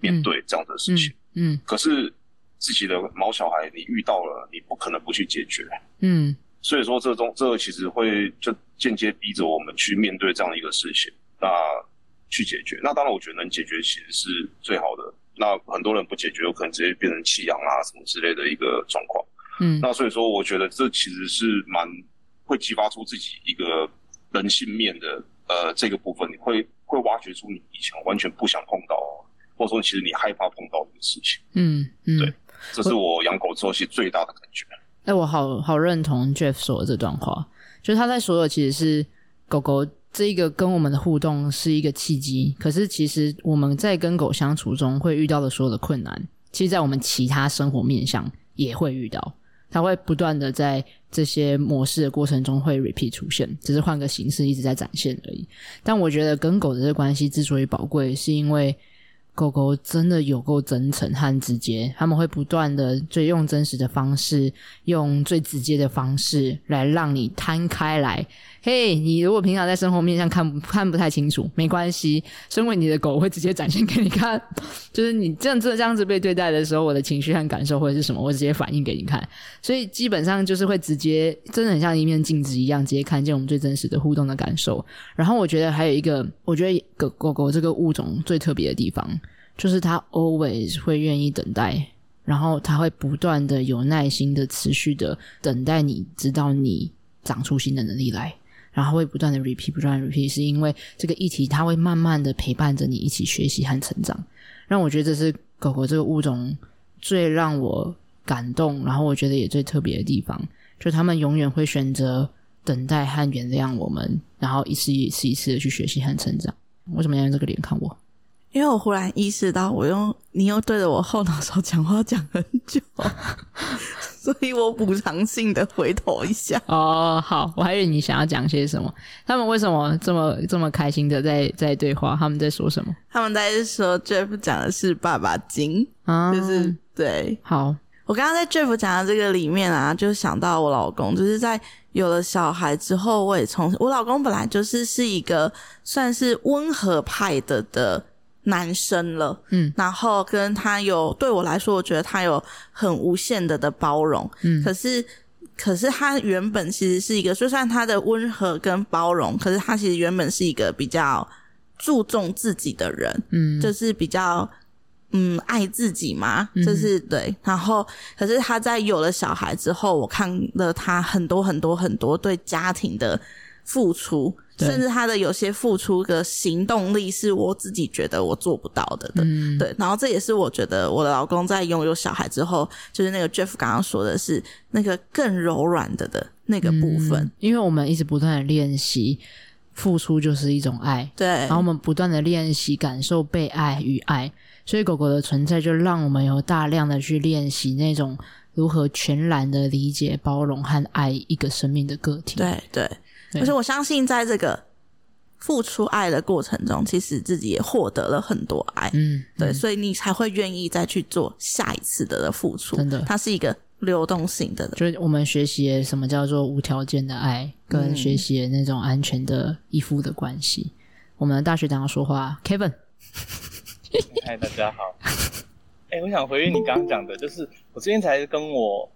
面对这样的事情。嗯，嗯，嗯，可是自己的毛小孩，你遇到了，你不可能不去解决。嗯，所以说这中这个其实会就间接逼着我们去面对这样的一个事情，那去解决。那当然，我觉得能解决其实是最好的。那很多人不解决，有可能直接变成弃养啊什么之类的一个状况。嗯，那所以说，我觉得这其实是蛮会激发出自己一个人性面的呃这个部分，你会会挖掘出你以前完全不想碰到，或者说其实你害怕碰到的事情。嗯嗯，对，这是我养狗之后其实最大的感觉。哎，我好好认同 Jeff 说的这段话，就是他在说的其实是狗狗这一个跟我们的互动是一个契机，可是其实我们在跟狗相处中会遇到的所有的困难，其实，在我们其他生活面向也会遇到。它会不断的在这些模式的过程中会 repeat 出现，只是换个形式一直在展现而已。但我觉得跟狗的这关系之所以宝贵，是因为狗狗真的有够真诚和直接，他们会不断的最用真实的方式，用最直接的方式来让你摊开来。嘿你如果平常在生活面上看看不太清楚，没关系，身为你的狗，我会直接展现给你看。<laughs> 就是你这样这这样子被对待的时候，我的情绪和感受或者是什么，我直接反映给你看。所以基本上就是会直接，真的很像一面镜子一样，直接看见我们最真实的互动的感受。然后我觉得还有一个，我觉得狗狗狗这个物种最特别的地方，就是它 always 会愿意等待，然后它会不断的有耐心的持续的等待你，直到你长出新的能力来。然后会不断的 repeat，不断的 repeat，是因为这个议题它会慢慢的陪伴着你一起学习和成长。让我觉得这是狗狗这个物种最让我感动，然后我觉得也最特别的地方，就他们永远会选择等待和原谅我们，然后一次一次一次的去学习和成长。为什么要用这个脸看我？因为我忽然意识到，我用你又对着我后脑勺讲话讲很久，<laughs> 所以我补偿性的回头一下。哦，好，我还以为你想要讲些什么。他们为什么这么这么开心的在在对话？他们在说什么？他们在说 Jeff 讲的是爸爸经，啊，就是对。好，我刚刚在 Jeff 讲的这个里面啊，就想到我老公，就是在有了小孩之后，我也从我老公本来就是是一个算是温和派的的。男生了，嗯，然后跟他有对我来说，我觉得他有很无限的的包容，嗯，可是可是他原本其实是一个，就算他的温和跟包容，可是他其实原本是一个比较注重自己的人，嗯，就是比较嗯爱自己嘛，嗯，就是对，然后可是他在有了小孩之后，我看了他很多很多很多对家庭的付出。甚至他的有些付出的行动力是我自己觉得我做不到的的，嗯，对。然后这也是我觉得我的老公在拥有小孩之后，就是那个 Jeff 刚刚说的是那个更柔软的的那个部分，嗯，因为我们一直不断的练习付出就是一种爱，对。然后我们不断的练习感受被爱与爱，所以狗狗的存在就让我们有大量的去练习那种如何全然的理解、包容和爱一个生命的个体，对对。可是我相信，在这个付出爱的过程中，其实自己也获得了很多爱。嗯，对，嗯、所以你才会愿意再去做下一次的付出。真的，它是一个流动性的。就是我们学习什么叫做无条件的爱，跟学习那种安全的依附的关系。嗯、我们的大学长要说话，Kevin。嗨，大家好。哎、欸，我想回应你刚刚讲的，就是我之前才跟我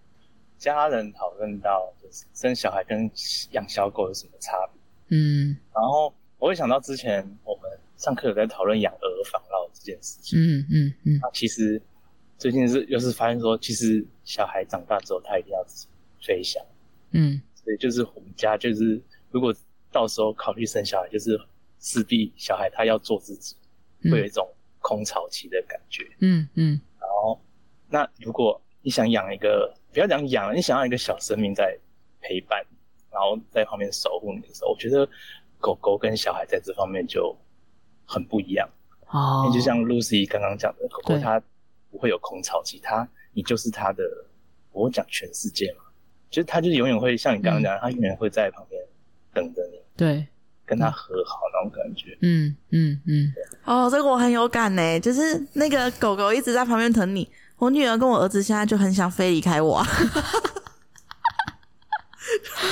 家人讨论到就是。生小孩跟养小狗有什么差别？嗯，然后我会想到之前我们上课有在讨论养儿防老这件事情。嗯嗯嗯。那其实最近是又是发现说，其实小孩长大之后他一定要自己飞翔。嗯，所以就是我们家就是如果到时候考虑生小孩，就是势必小孩他要做自己，嗯、会有一种空巢期的感觉。嗯嗯。然后那如果你想养一个，不要讲养，你想要一个小生命在。陪伴，然后在旁边守护你的时候，我觉得狗狗跟小孩在这方面就很不一样。哦，就像 Lucy 刚刚讲的，狗狗它不会有空巢期，它你就是它的，我讲全世界嘛，就是它就是永远会像你刚刚讲，它、嗯、永远会在旁边等着你，对，跟它和好那种感觉。嗯嗯嗯。哦，这个我很有感呢，就是那个狗狗一直在旁边疼你，我女儿跟我儿子现在就很想飞离开我。<laughs>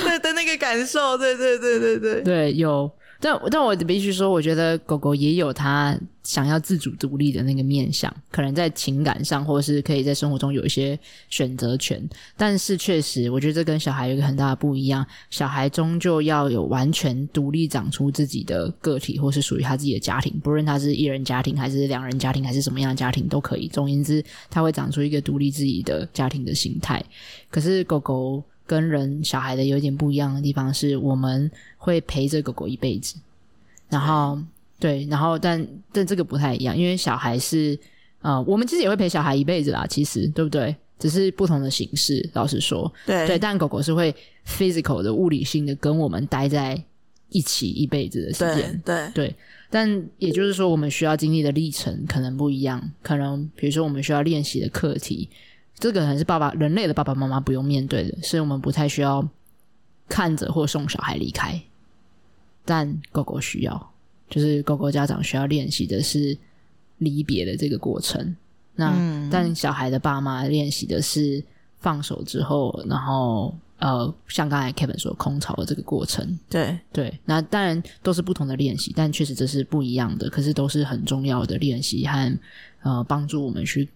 对对那个感受，对对对对对对，有，但但我必须说，我觉得狗狗也有它想要自主独立的那个面向，可能在情感上，或是可以在生活中有一些选择权。但是确实，我觉得这跟小孩有一个很大的不一样，小孩终究要有完全独立长出自己的个体，或是属于他自己的家庭，不论他是一人家庭，还是两人家庭，还是什么样的家庭都可以。总言之，他会长出一个独立自己的家庭的形态。可是狗狗。跟人小孩的有点不一样的地方是，我们会陪着狗狗一辈子，然后对，然后但但这个不太一样，因为小孩是呃，我们其实也会陪小孩一辈子啦，其实对不对？只是不同的形式，老实说，对对，但狗狗是会 physical 的物理性的跟我们待在一起一辈子的时间，对对，对，但也就是说，我们需要经历的历程可能不一样，可能比如说我们需要练习的课题。这个可能是爸爸人类的爸爸妈妈不用面对的，所以我们不太需要看着或送小孩离开，但狗狗需要，就是狗狗家长需要练习的是离别的这个过程。那、嗯、但小孩的爸妈练习的是放手之后，然后呃，像刚才 Kevin 说空巢的这个过程。对对，那当然都是不同的练习，但确实这是不一样的，可是都是很重要的练习和呃帮助我们去。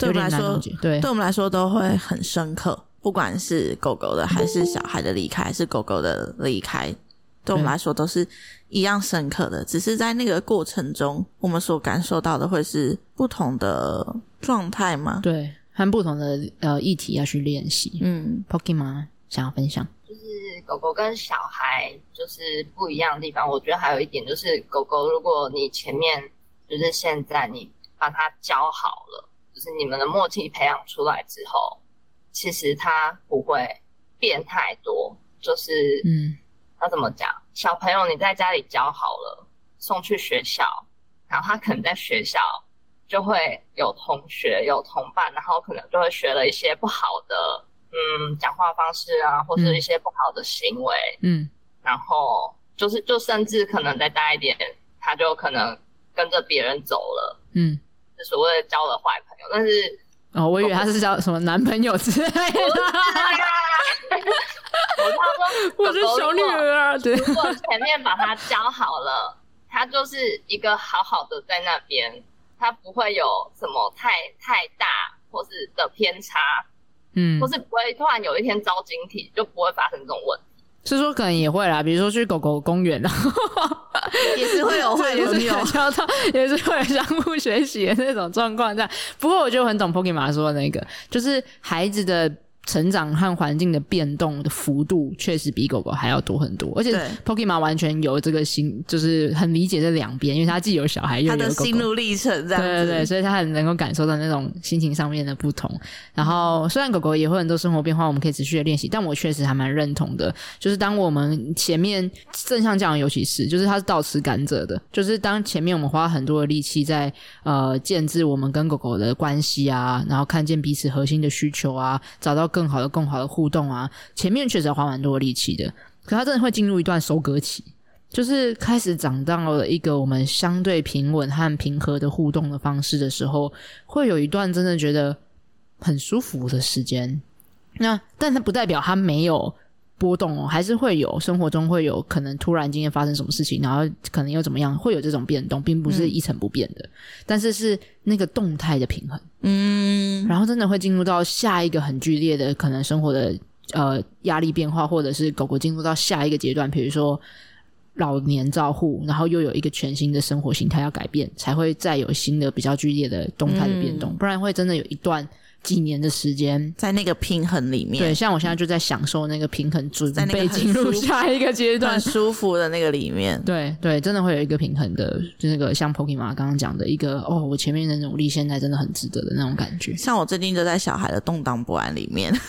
对我们来说，对，对我们来说都会很深刻。不管是狗狗的，还是小孩的离开，还是狗狗的离开，对我们来说都是一样深刻的。只是在那个过程中，我们所感受到的会是不同的状态吗？对，和不同的呃议题要去练习。嗯，Pokemon 想要分享，就是狗狗跟小孩就是不一样的地方。我觉得还有一点就是，狗狗如果你前面就是现在你把它教好了。就是你们的默契培养出来之后，其实他不会变太多，就是嗯，他怎么讲？小朋友你在家里教好了，送去学校，然后他可能在学校就会有同学有同伴，然后可能就会学了一些不好的嗯讲话方式啊，或是一些不好的行为，嗯，然后就是就甚至可能再大一点，他就可能跟着别人走了，嗯，就所谓的交了坏朋友，但是。哦，我以为他是交什么男朋友之类的。我他说，我是小女儿啊。对，如果前面把他教好了，他就是一个好好的在那边，他不会有什么太太大或是的偏差，嗯，或是不会突然有一天遭晶体，就不会发生这种问题。是说可能也会啦，比如说去狗狗公园啊，<laughs> 也是会有会有交到，<laughs> 也是会有相互学习的那种状况这样。不过我就很懂 Pokemon 说的那个，就是孩子的。成长和环境的变动的幅度确实比狗狗还要多很多，而且 Pokemon 完全有这个心，就是很理解这两边，因为他既有小孩又有狗狗，他的心路历程这样子，对对对，所以他很能够感受到那种心情上面的不同。然后虽然狗狗也会很多生活变化，我们可以持续的练习，但我确实还蛮认同的，就是当我们前面正向教养，尤其是就是它是倒吃甘蔗的，就是当前面我们花很多的力气在呃建制我们跟狗狗的关系啊，然后看见彼此核心的需求啊，找到更更好的、更好的互动啊！前面确实要花蛮多力气的，可他真的会进入一段收割期，就是开始长到了一个我们相对平稳和平和的互动的方式的时候，会有一段真的觉得很舒服的时间。那但它不代表它没有波动哦，还是会有生活中会有可能突然今天发生什么事情，然后可能又怎么样，会有这种变动，并不是一成不变的，嗯、但是是那个动态的平衡。嗯，然后真的会进入到下一个很剧烈的可能生活的呃压力变化，或者是狗狗进入到下一个阶段，比如说老年照护，然后又有一个全新的生活形态要改变，才会再有新的比较剧烈的动态的变动，嗯、不然会真的有一段几年的时间在那个平衡里面。对，像我现在就在享受那个平衡，准备进入下一个阶段，很舒服的那个里面。对对，真的会有一个平衡的，就那个像 Pokemon 刚刚讲的一个哦，我前面的努力现在真的很值得的那种感觉。像我最近就在小孩的动荡不安里面。<laughs>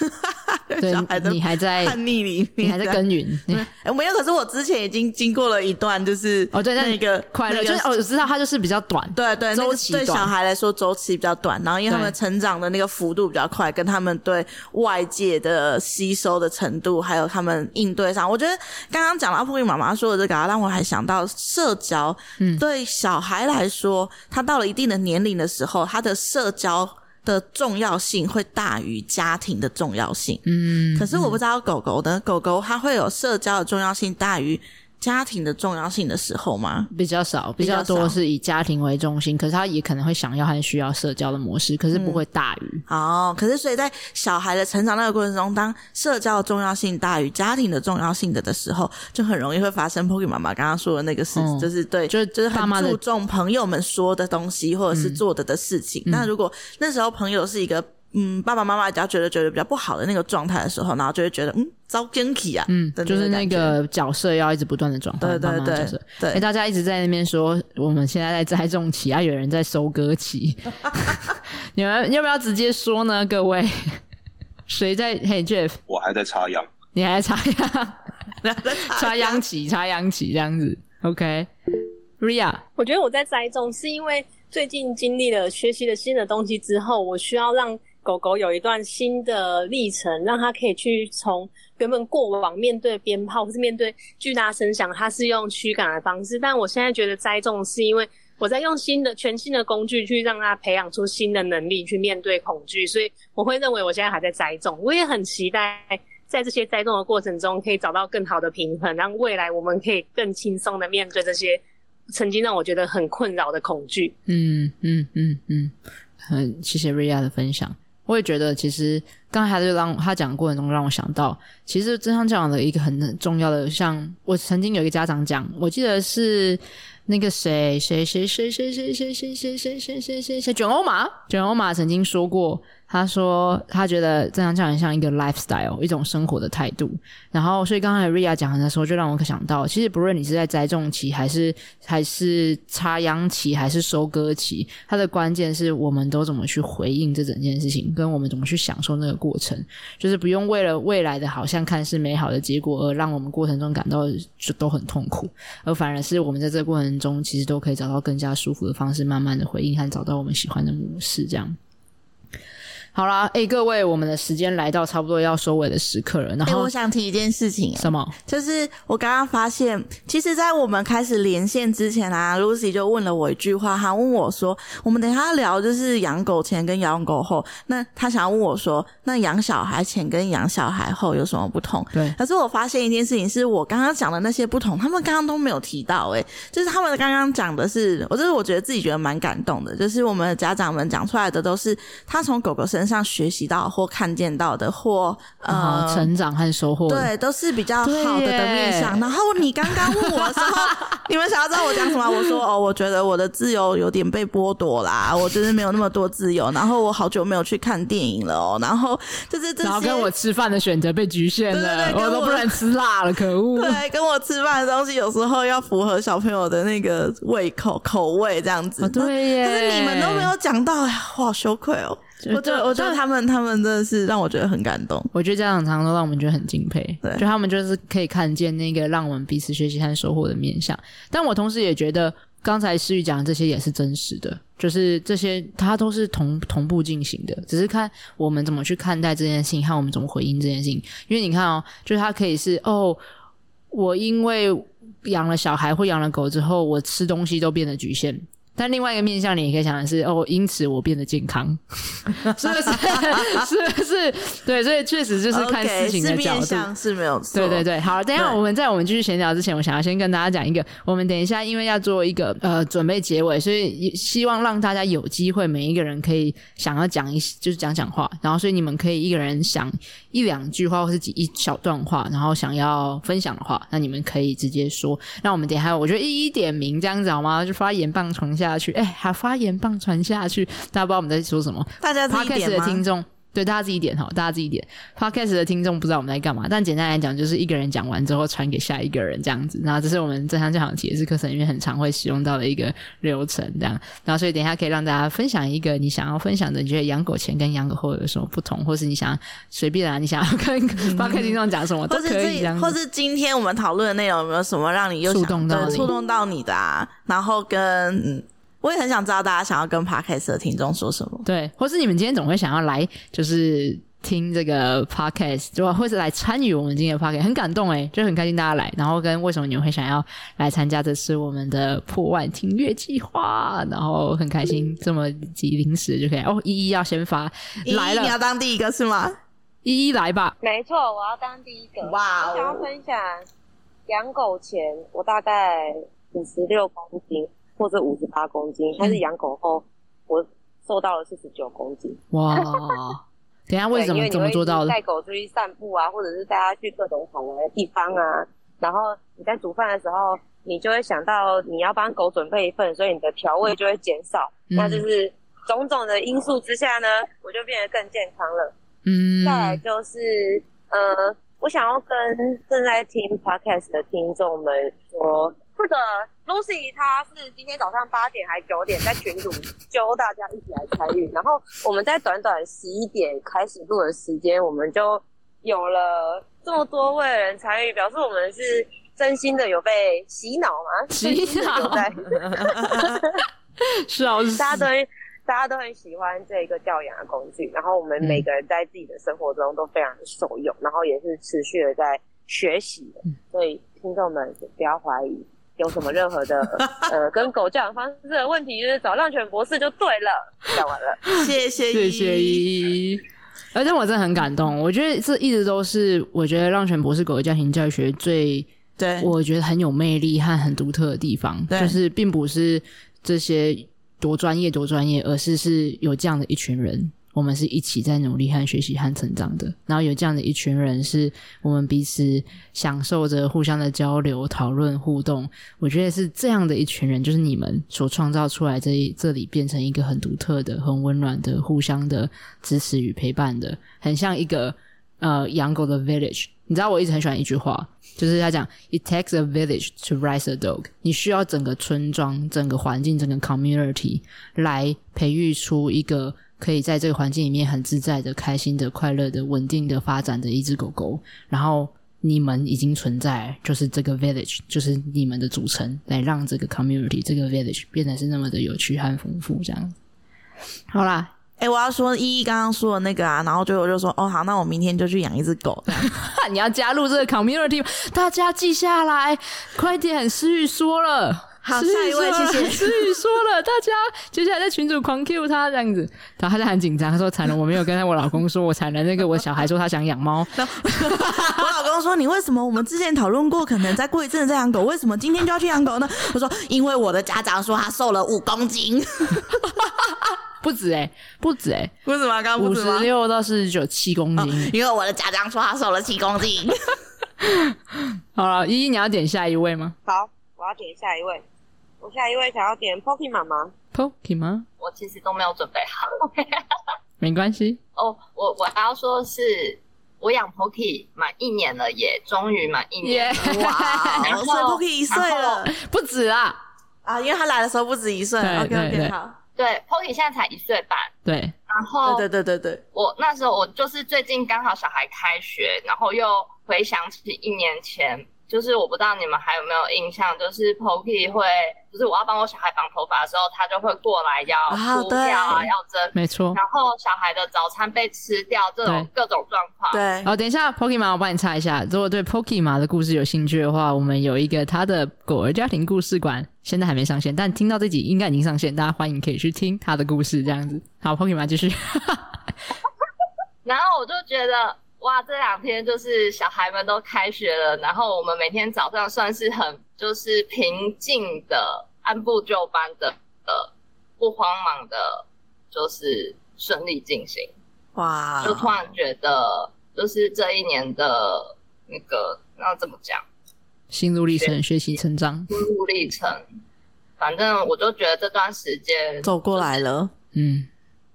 对，你还在叛逆里面，你还在耕耘。哎，没有，可是我之前已经经过了一段，就是哦，对，那个快乐，就是哦，我知道它就是比较短，对对，周期对小孩来说周期比较短，然后因为他们成长的那个幅度比较快，跟他们对外界的吸收的程度，还有他们应对上，我觉得刚刚讲到布丁妈妈说的这个，让我还想到社交，嗯，对小孩来说，他到了一定的年龄的时候，他的社交。的重要性会大于家庭的重要性，嗯，可是我不知道狗狗的、嗯、狗狗它会有社交的重要性大于家庭的重要性的时候吗？比较少，比较多是以家庭为中心，可是他也可能会想要和需要社交的模式，可是不会大于、嗯、哦。可是所以在小孩的成长那个过程中，当社交的重要性大于家庭的重要性的的时候，就很容易会发生 Poki 妈妈刚刚说的那个事，嗯、就是对，就是就是很注重朋友们说的东西或者是做的的事情。那、嗯、如果那时候朋友是一个。嗯，爸爸妈妈只要觉得觉得比较不好的那个状态的时候，然后就会觉得嗯，遭惊体啊，嗯，就是那个角色要一直不断的转换，对对对，对。哎，大家一直在那边说我们现在在栽种期啊，有人在收割期，<laughs> 你们要不要直接说呢？各位，<laughs> 谁在？嘿，Jeff，我还在插秧，你还在插秧，<laughs> 插秧期，插秧期这样子。OK，Ria，我觉得我在栽种是因为最近经历了学习了新的东西之后，我需要让。狗狗有一段新的历程，让它可以去从原本过往面对鞭炮或是面对巨大声响，它是用驱赶的方式。但我现在觉得栽种是因为我在用新的全新的工具去让它培养出新的能力去面对恐惧，所以我会认为我现在还在栽种。我也很期待在这些栽种的过程中可以找到更好的平衡，让未来我们可以更轻松的面对这些曾经让我觉得很困扰的恐惧。嗯嗯嗯嗯，很谢谢瑞亚的分享。我也觉得，其实刚才就让他讲的过程中，让我想到，其实正向教养的一个很重要的，像我曾经有一个家长讲，我记得是那个谁谁谁谁谁谁谁谁谁谁谁谁谁卷欧马，卷欧马曾经说过，他说他觉得正向教养很像一个 lifestyle，一种生活的态度。然后，所以刚才 Ria 讲的时候，就让我想到，其实不论你是在栽种期，还是还是插秧期，还是收割期，它的关键是我们都怎么去回应这整件事情，跟我们怎么去享受那个过程。就是不用为了未来的好像看似美好的结果，而让我们过程中感到就都很痛苦，而反而是我们在这个过程中，其实都可以找到更加舒服的方式，慢慢的回应和找到我们喜欢的模式，这样。好啦，哎、欸，各位，我们的时间来到差不多要收尾的时刻了。然后，欸、我想提一件事情，什么？就是我刚刚发现，其实，在我们开始连线之前啊，Lucy 就问了我一句话，她问我说：“我们等一下聊就是养狗前跟养狗后，那她想要问我说，那养小孩前跟养小孩后有什么不同？”对。可是我发现一件事情，是我刚刚讲的那些不同，他们刚刚都没有提到、欸。哎，就是他们刚刚讲的是，我就是我觉得自己觉得蛮感动的，就是我们的家长们讲出来的都是他从狗狗身上学习到。或看见到的，或呃成长和收获，对，都是比较好的的面向。然后你刚刚问我的时候，<laughs> 你们想要知道我讲什么？我说哦，我觉得我的自由有点被剥夺啦，我就是没有那么多自由。然后我好久没有去看电影了哦。然后就是这些，然后跟我吃饭的选择被局限了，我都不能吃辣了，可恶。<laughs> 对，跟我吃饭的东西有时候要符合小朋友的那个胃口口味这样子。哦、对耶，可是你们都没有讲到，我好羞愧哦。我觉得，我觉得他们他们真的是让我觉得很感动。我觉得家长常常都让我们觉得很敬佩，对，就他们就是可以看见那个让我们彼此学习和收获的面向。但我同时也觉得，刚才诗雨讲的这些也是真实的，就是这些它都是同同步进行的，只是看我们怎么去看待这件事情，和我们怎么回应这件事情。因为你看哦，就是它可以是哦，我因为养了小孩或养了狗之后，我吃东西都变得局限。但另外一个面向，你也可以想的是，哦，因此我变得健康，是不是？<laughs> 是不是？对，所以确实就是看事情的角度，okay, 是，是没有错。对对对，好，等一下我们在我们继续闲聊之前，我想要先跟大家讲一个，我们等一下因为要做一个呃准备结尾，所以希望让大家有机会，每一个人可以想要讲一就是讲讲话，然后所以你们可以一个人想一两句话或是几一小段话，然后想要分享的话，那你们可以直接说。那我们等一下，我觉得一一点名这样子好吗？就发言棒从下去，哎、欸，还发言棒传下去，大家不知道我们在说什么？大家自己点吗？的听众。对，大家自己点哈，大家自己点。Podcast 的听众不知道我们在干嘛，但简单来讲，就是一个人讲完之后传给下一个人这样子。然后这是我们正向教养启示课程里面很常会使用到的一个流程，这样。然后所以等一下可以让大家分享一个你想要分享的，你觉得养狗前跟养狗后有什么不同，或是你想随便啊，你想要跟 <laughs> Podcast 听众讲什么都可以。或是今天我们讨论的内容有没有什么让你又触动到触动到你的啊？然后跟嗯。我也很想知道大家想要跟 Podcast 的听众说什么，对，或是你们今天总会想要来，就是听这个 Podcast，就或是来参与我们今天的 Podcast，很感动哎，就很开心大家来，然后跟为什么你们会想要来参加这次我们的破万听阅计划，然后很开心这么几临时就可以哦，依依要先发来了，你要当第一个是吗？依依来吧，没错，我要当第一个，哇、wow，我想要分享养狗前我大概五十六公斤。或者五十八公斤，但是养狗后我瘦到了四十九公斤。哇！<laughs> 等下为什么怎么做到的？带狗出去散步啊，或者是带它去各种好玩的地方啊。然后你在煮饭的时候，你就会想到你要帮狗准备一份，所以你的调味就会减少。嗯。那就是种种的因素之下呢，我就变得更健康了。嗯。再来就是，呃，我想要跟正在听 Podcast 的听众们说。或者 Lucy 她是今天早上八点还九点在群组揪大家一起来参与，然后我们在短短十一点开始录的时间，我们就有了这么多位人参与，表示我们是真心的有被洗脑吗？洗脑在，<laughs> 是啊，大家都大家都很喜欢这个教养的工具，然后我们每个人在自己的生活中都非常的受用，然后也是持续的在学习的，所以听众们不要怀疑。有什么任何的呃跟狗教养方式的问题，就是找浪犬博士就对了。讲完了，<laughs> 谢谢谢谢依依。而且我真的很感动，我觉得这一直都是我觉得浪犬博士狗的家庭教育学最对我觉得很有魅力和很独特的地方，就是并不是这些多专业多专业，而是是有这样的一群人。我们是一起在努力和学习和成长的。然后有这样的一群人，是我们彼此享受着互相的交流、讨论、互动。我觉得是这样的一群人，就是你们所创造出来这这里变成一个很独特的、很温暖的、互相的支持与陪伴的，很像一个呃养狗的 village。你知道我一直很喜欢一句话，就是他讲：“It takes a village to raise a dog。”你需要整个村庄、整个环境、整个 community 来培育出一个可以在这个环境里面很自在的、开心的、快乐的、稳定的发展的一只狗狗。然后你们已经存在，就是这个 village，就是你们的组成，来让这个 community、这个 village 变得是那么的有趣和丰富。这样，好啦。哎、欸，我要说依依刚刚说的那个啊，然后就我就说，哦好，那我明天就去养一只狗。<laughs> 你要加入这个 community，大家记下来，快点。思雨说了，好，下一位，谢谢。<laughs> 思雨说了，大家接下来在群主狂 Q 他这样子，然后他就很紧张，他说惨了，我没有跟我老公说，我惨了。那个我小孩说他想养猫，<laughs> 我老公说你为什么我们之前讨论过，可能再过一阵子再养狗，为什么今天就要去养狗呢？我说因为我的家长说他瘦了五公斤。<laughs> 不止哎、欸，不止哎、欸，为什么五十六到四十九七公斤、哦？因为我的家长说他瘦了七公斤。好了，依依，你要点下一位吗？好，我要点下一位。我下一位想要点 Pocky 妈妈。Pocky 吗？我其实都没有准备好。<laughs> 没关系。哦、oh,，我我还要说的是，我养满一年了耶，终于满一年。Yeah. 哇，<laughs> 然后 Pocky 一岁了，不止啊啊，因为他来的时候不止一岁。OK OK 好。对，Pocky 现在才一岁半。对，然后对对对对对，我那时候我就是最近刚好小孩开学，然后又回想起一年前。就是我不知道你们还有没有印象，就是 Pocky 会，就是我要帮我小孩绑头发的时候，他就会过来要涂掉啊，要针，没错。然后小孩的早餐被吃掉，这种各种状况。对。好，等一下，Pocky 妈，我帮你查一下。如果对 Pocky 妈的故事有兴趣的话，我们有一个他的狗儿家庭故事馆，现在还没上线，但听到这集应该已经上线，大家欢迎可以去听他的故事，这样子。好，Pocky 妈继续。<laughs> 然后我就觉得。哇，这两天就是小孩们都开学了，然后我们每天早上算是很就是平静的、按部就班的、呃，不慌忙的，就是顺利进行。哇，就突然觉得，就是这一年的那个，那怎么讲？心路历程，学习成长，心路历程。反正我就觉得这段时间走过来了，嗯。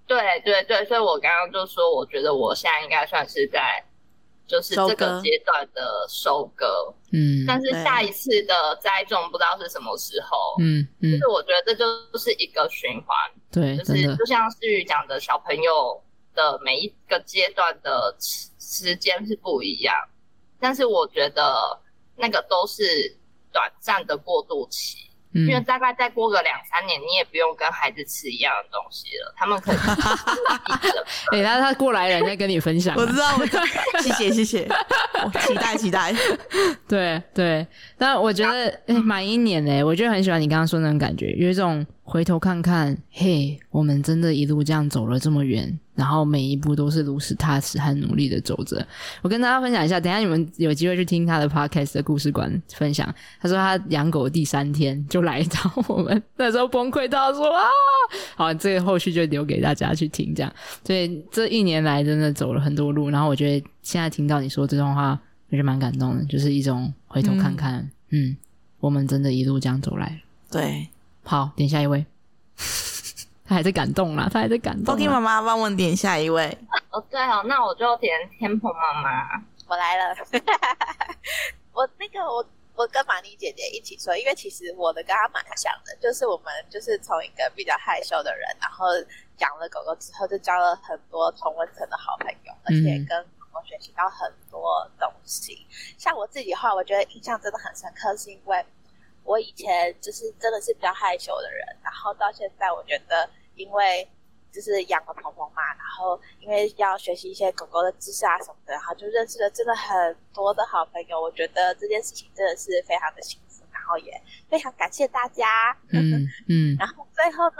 对对对，所以我刚刚就说，我觉得我现在应该算是在，就是这个阶段的收割，嗯，但是下一次的栽种不知道是什么时候，嗯嗯，就是我觉得这就是一个循环，对，就是就像思雨讲的，小朋友的每一个阶段的时间是不一样，但是我觉得那个都是短暂的过渡期。因为大概再过个两三年，你也不用跟孩子吃一样的东西了，他们可以。<laughs> 哎、欸，他他过来人在跟你分享，我知道，谢谢谢谢，<laughs> 我期待期待。对对，但我觉得哎，满、欸、一年嘞，我就很喜欢你刚刚说那种感觉，有一种。回头看看，嘿，我们真的一路这样走了这么远，然后每一步都是如此踏实和努力的走着。我跟大家分享一下，等一下你们有机会去听他的 podcast 的故事馆分享。他说他养狗第三天就来找我们，那时候崩溃到说啊，好，这个后续就留给大家去听。这样，所以这一年来真的走了很多路，然后我觉得现在听到你说这段话，我觉得蛮感动的，就是一种回头看看，嗯，嗯，我们真的一路这样走来，对。好，点下一位。<laughs> 他还在感动啦，他还在感动。Pocky 妈妈帮我点下一位。哦，对哦，那我就点天蓬妈妈。我来了。我那个我我跟玛丽姐姐一起说，因为其实我的跟她蛮像的，就是我们就是从一个比较害羞的人，然后养了狗狗之后，就交了很多同温层的好朋友，而且跟狗狗学习到很多东西。嗯。像我自己的话，我觉得印象真的很深刻，是因为。我以前就是真的是比较害羞的人，然后到现在我觉得，因为就是养了鹏鹏嘛，然后因为要学习一些狗狗的知识啊什么的，然后就认识了真的很多的好朋友。我觉得这件事情真的是非常的幸福，然后也非常感谢大家。嗯嗯。然后最后呢，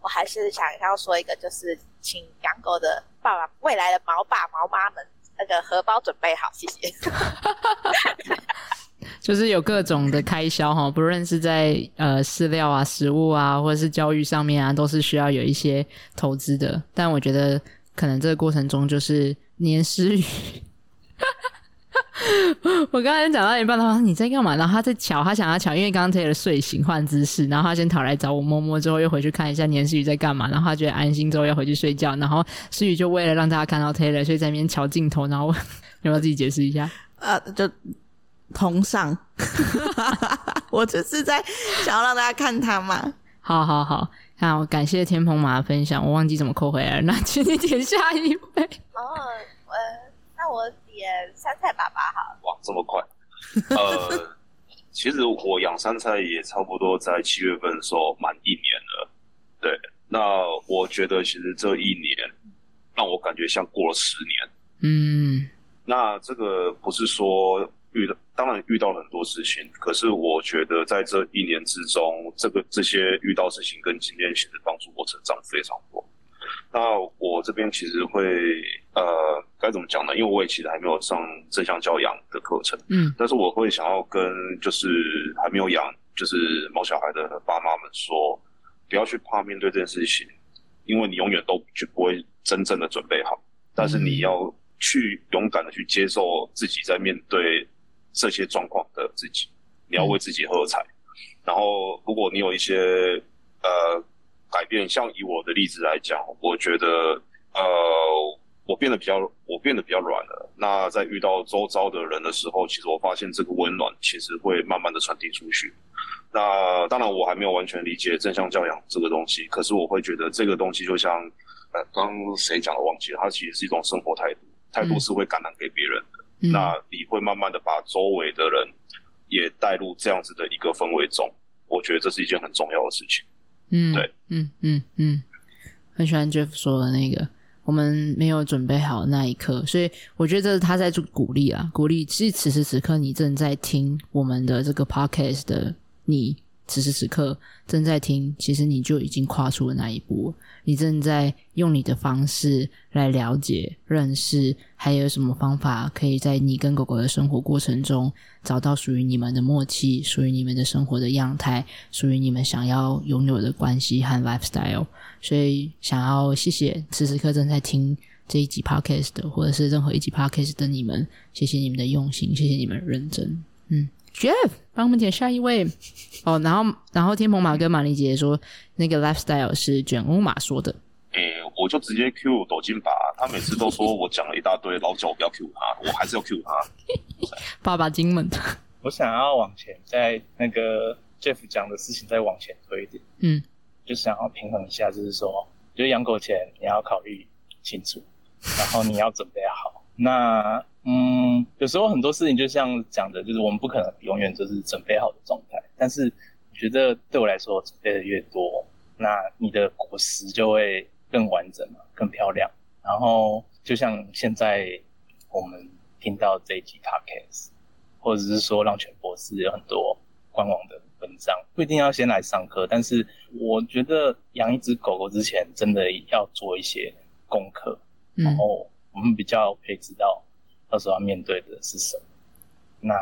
我还是想要说一个，就是请养狗的爸爸、未来的毛爸毛妈们，那个荷包准备好，谢谢。<laughs> 就是有各种的开销哈，不论是在呃饲料啊、食物啊，或者是教育上面啊，都是需要有一些投资的。但我觉得可能这个过程中就是黏湿语。<laughs> 我刚才讲到一半，他说你在干嘛？然后他在瞧，他想要瞧，因为刚刚 Taylor 睡醒换姿势，然后他先逃来找我摸摸，之后又回去看一下黏湿语在干嘛，然后他觉得安心之后要回去睡觉，然后思雨就为了让大家看到 Taylor，所以在那边瞧镜头，然后 <laughs> 要不要自己解释一下？啊，就同上，<laughs> 我就是在想要让大家看他嘛。好好好，那我，感谢天蓬马的分享，我忘记怎么扣回来了，那 <laughs> 请你点下一位。哦，呃，那我点。杉菜爸爸好哇，这么快？呃，<laughs> 其实我养杉菜也差不多在七月份的时候满一年了。对，那我觉得其实这一年让我感觉像过了十年。嗯，那这个不是说遇到，当然遇到了很多事情，可是我觉得在这一年之中，这个这些遇到事情跟经验其实帮助我成长非常多。那我这边其实会呃，该怎么讲呢？因为我也其实还没有上正向教养的课程，嗯，但是我会想要跟就是还没有养就是毛小孩的爸妈们说，不要去怕面对这件事情，因为你永远都就不会真正的准备好，但是你要去勇敢的去接受自己在面对这些状况的自己，你要为自己喝彩，嗯，然后如果你有一些呃。改变，像以我的例子来讲，我觉得，呃，我变得比较，我变得比较软了。那在遇到周遭的人的时候，其实我发现这个温暖其实会慢慢的传递出去。那当然，我还没有完全理解正向教养这个东西，可是我会觉得这个东西就像，呃，刚刚谁讲的忘记了，它其实是一种生活态度，态度是会感染给别人的。嗯。那你会慢慢的把周围的人也带入这样子的一个氛围中，我觉得这是一件很重要的事情。嗯，对，嗯嗯嗯，很喜欢 Jeff 说的那个，我们没有准备好那一刻，所以我觉得这是他在做鼓励啊，鼓励。其实此时此刻你正在听我们的这个 podcast 的你。此时此刻正在听，其实你就已经跨出了那一步。你正在用你的方式来了解、认识，还有什么方法可以在你跟狗狗的生活过程中找到属于你们的默契、属于你们的生活的样态、属于你们想要拥有的关系和 lifestyle。所以，想要谢谢此时此刻正在听这一集 podcast 的，或者是任何一集 podcast 的你们，谢谢你们的用心，谢谢你们认真。嗯。Jeff，帮我们点下一位 <laughs> 哦。然后，然后天蓬马跟玛丽姐说，那个 lifestyle 是卷欧马说的。诶、欸，我就直接 Q 抖金吧。他每次都说我讲了一大堆，老叫我不要 Q 他，我还是要 Q 他。<laughs> 爸爸金们，我想要往前，在那个 Jeff 讲的事情再往前推一点。嗯，就想要平衡一下，就是说，就是养狗前你要考虑清楚，然后你要准备好。那嗯，有时候很多事情就像讲的，就是我们不可能永远就是准备好的状态。但是我觉得对我来说，准备的越多，那你的果实就会更完整嘛，更漂亮。然后就像现在我们听到这一集 podcast，或者是说让全博士有很多官网的文章，不一定要先来上课。但是我觉得养一只狗狗之前，真的要做一些功课，然后我们比较可以知道。到时候要面对的是什么？那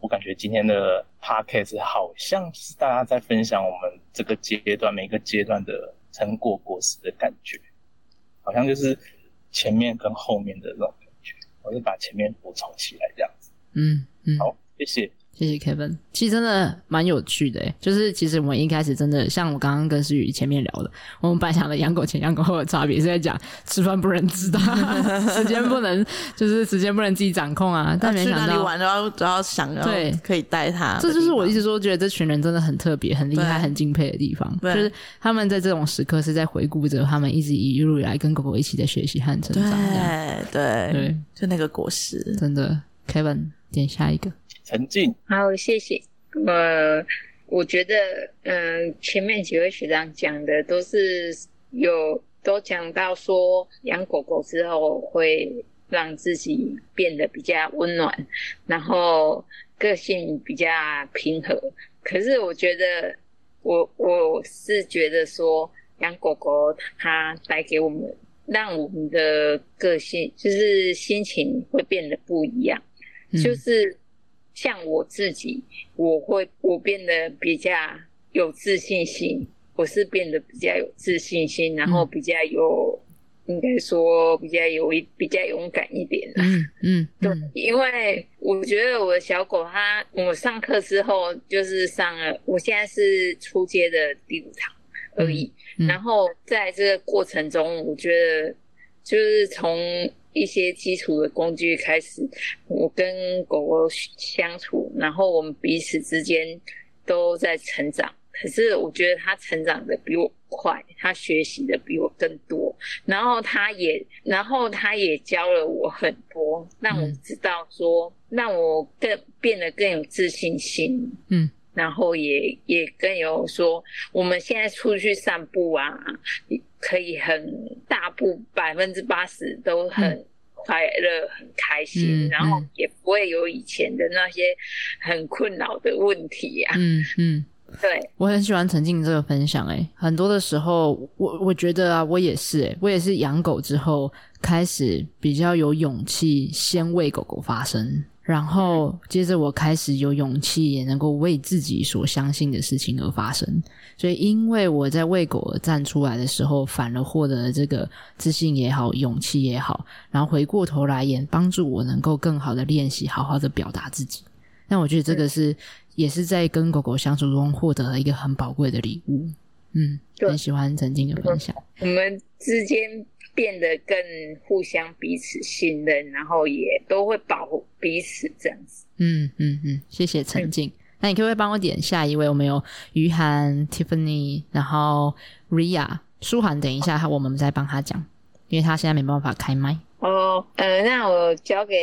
我感觉今天的 podcast 好像是大家在分享我们这个阶段每个阶段的成果果实的感觉，好像就是前面跟后面的那种感觉，我就把前面补充起来这样子。嗯嗯，好，谢谢。谢谢 Kevin，其实真的蛮有趣的诶，就是其实我们一开始真的像我刚刚跟诗雨前面聊的，我们本来想的养狗前养狗后的差别是在讲吃饭不能知道，<laughs> 时间不能就是时间不能自己掌控啊。但没想到去哪里玩都要都要想要对可以带它，这就是我一直说觉得这群人真的很特别、很厉害、很敬佩的地方，就是他们在这种时刻是在回顾着他们一直一路以来跟狗狗一起的学习和成长。对对对，就那个果实，真的。Kevin 点下一个。陈静，好，谢谢。呃，我觉得，嗯、呃，前面几位学长讲的都是有都讲到说，养狗狗之后会让自己变得比较温暖，然后个性比较平和。可是我觉得，我我是觉得说，养狗狗它带给我们，让我们的个性就是心情会变得不一样，嗯、就是。像我自己，我会我变得比较有自信心，我是变得比较有自信心，然后比较有应该说比较有一比较勇敢一点的。嗯嗯，对，因为我觉得我的小狗它，我上课之后就是上了，我现在是初阶的第五堂而已。嗯嗯、然后在这个过程中，我觉得就是从一些基础的工具开始，我跟狗狗相处，然后我们彼此之间都在成长。可是我觉得他成长的比我快，他学习的比我更多，然后他也，然后他也教了我很多，让我知道说，嗯、让我更变得更有自信心，嗯，然后也也更有说，我们现在出去散步啊，可以很大部百分之八十都很快乐、嗯、很开心，嗯、然后也不会有以前的那些很困扰的问题呀、啊，嗯嗯。嗯对，我很喜欢陈静这个分享。哎，很多的时候，我我觉得啊，我也是，哎，我也是养狗之后开始比较有勇气，先为狗狗发声，然后接着我开始有勇气，也能够为自己所相信的事情而发声。所以，因为我在为狗而站出来的时候，反而获得了这个自信也好，勇气也好，然后回过头来也帮助我能够更好的练习，好好的表达自己。那我觉得这个是。也是在跟狗狗相处中获得了一个很宝贵的礼物，嗯，很喜欢曾经的分享。我们之间变得更互相彼此信任，然后也都会保护彼此这样子。嗯嗯嗯，谢谢曾经。那你可不可以帮我点下一位？我们有于涵、Tiffany，然后 Ria、舒涵。等一下，我们再帮他讲，因为他现在没办法开麦。哦，呃，那我交给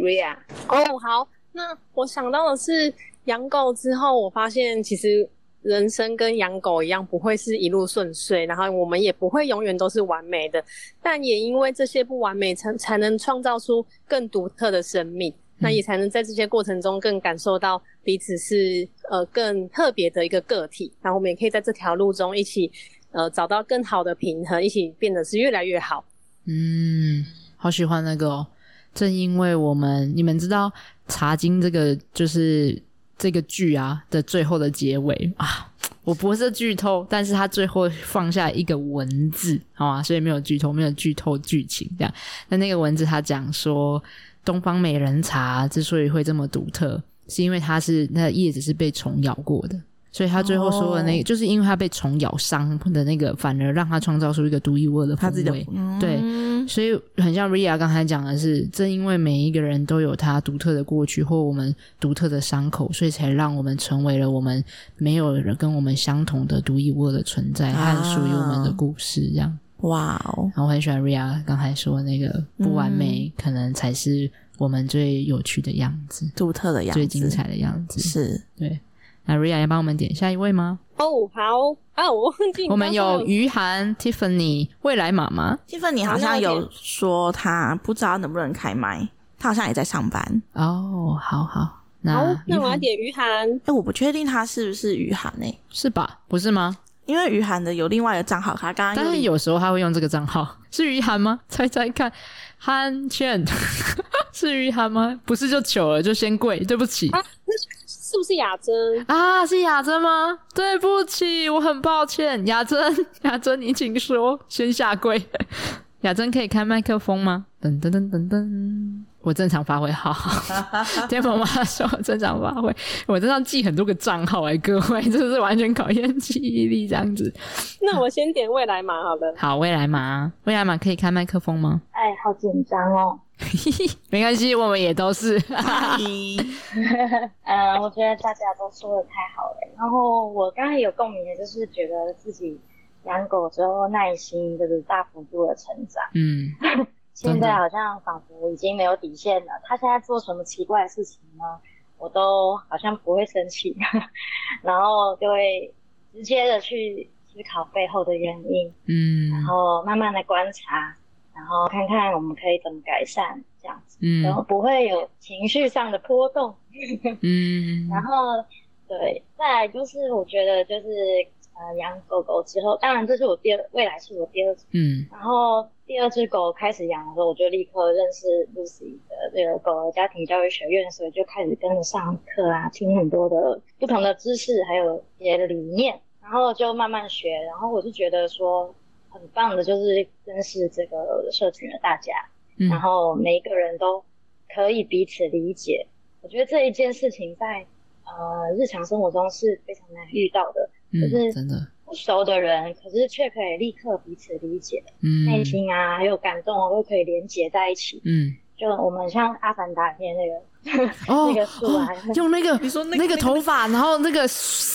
Ria。哦，好，那我想到的是。养狗之后，我发现其实人生跟养狗一样，不会是一路顺遂，然后我们也不会永远都是完美的。但也因为这些不完美，才才能创造出更独特的生命，那也才能在这些过程中更感受到彼此是呃更特别的一个个体。然后我们也可以在这条路中一起呃找到更好的平衡，一起变得是越来越好。嗯，好喜欢那个哦。正因为我们你们知道《茶经》这个就是。这个剧啊的最后的结尾啊，我不是剧透，但是他最后放下一个文字，好吗？所以没有剧透，没有剧透剧情这样。那那个文字他讲说，东方美人茶之所以会这么独特，是因为它是那个叶子是被虫咬过的。所以他最后说的那个，oh. 就是因为他被虫咬伤的那个，反而让他创造出一个独一无二的风味。对，所以很像 Ria 刚才讲的是，正因为每一个人都有他独特的过去或我们独特的伤口，所以才让我们成为了我们没有人跟我们相同的独一无二的存在和属于我们的故事。这样，哇哦！然后我很喜欢 Ria 刚才说那个不完美，可能才是我们最有趣的样子，独特的样子，最精彩的样子。是对。那 Ria 要帮我们点下一位吗？哦，好啊，我忘记。我们有于涵、Tiffany、未来妈妈。Tiffany 好像有说她不知道能不能开麦，她好像也在上班。哦，好好，那好，那我要点于涵。哎、欸，我不确定他是不是于涵诶，是吧？不是吗？因为于涵的有另外一个账号，他刚刚但是有时候他会用这个账号，<laughs> 是于涵吗？<laughs> 猜猜看，憨倩 <laughs> 是于涵吗？不是就糗了，就先跪，对不起。啊是不是雅珍啊？是雅珍吗？对不起，我很抱歉，雅珍，雅珍，你请说，先下跪。雅珍可以开麦克风吗？噔噔噔噔噔，我正常发挥，好好。<laughs> 天凤妈说我正常发挥，我这样记很多个账号哎，各位，<laughs> 这是完全考验记忆力这样子。那我先点未来码好了。<laughs> 好，未来码，未来码可以开麦克风吗？哎，好紧张哦。没关系，我们也都是。嗯，我觉得大家都说的太好了。然后我刚才有共鸣的，就是觉得自己养狗之后耐心就是大幅度的成长。嗯，现在好像仿佛已经没有底线了。他现在做什么奇怪的事情呢？我都好像不会生气，<laughs> 然后就会直接的去思考背后的原因。嗯，然后慢慢的观察。然后看看我们可以怎么改善这样子，嗯，然后不会有情绪上的波动，<laughs> 嗯，然后对，再来就是我觉得就是呃养狗狗之后，当然这是我第二，未来是我第二只，嗯，然后第二只狗开始养的时候，我就立刻认识 Lucy 的这个狗的家庭教育学院，所以就开始跟着上课啊，听很多的不同的知识，还有一些理念，然后就慢慢学，然后我就觉得说。很棒的，就是认识这个社群的大家，嗯、然后每一个人都可以彼此理解。我觉得这一件事情在呃日常生活中是非常难遇到的，嗯、就是真的。不熟的人，可是却可以立刻彼此理解，嗯，内心啊还有感动都可以连结在一起，嗯。就我们像《阿凡达》里面那个，哦，<laughs> 那个哦，用那个你说那个那个头发，然后那个，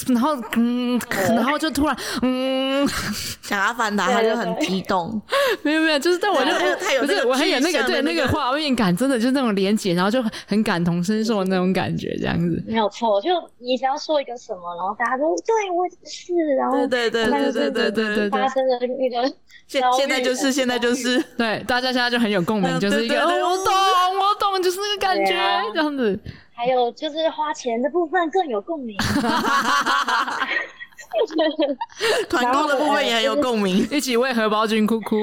然后嗯，然后就突然嗯，<laughs> 想阿凡达，他就很激动。没有没有，就是但我就不是，我很有那个对那个。画面感，真的就那种连结，然后就很感同身受那种感觉，这样子。没有错，就你只要说一个什么，然后大家都对我是，然后对对对对对对对，发生的那个。现现在就是现在就是，对大家现在就很有共鸣，就是一个我懂我懂，就是那个感觉。这样子。还有就是花钱的部分更有共鸣，<laughs> 团购的部分也很有共鸣，一起为荷包君哭哭。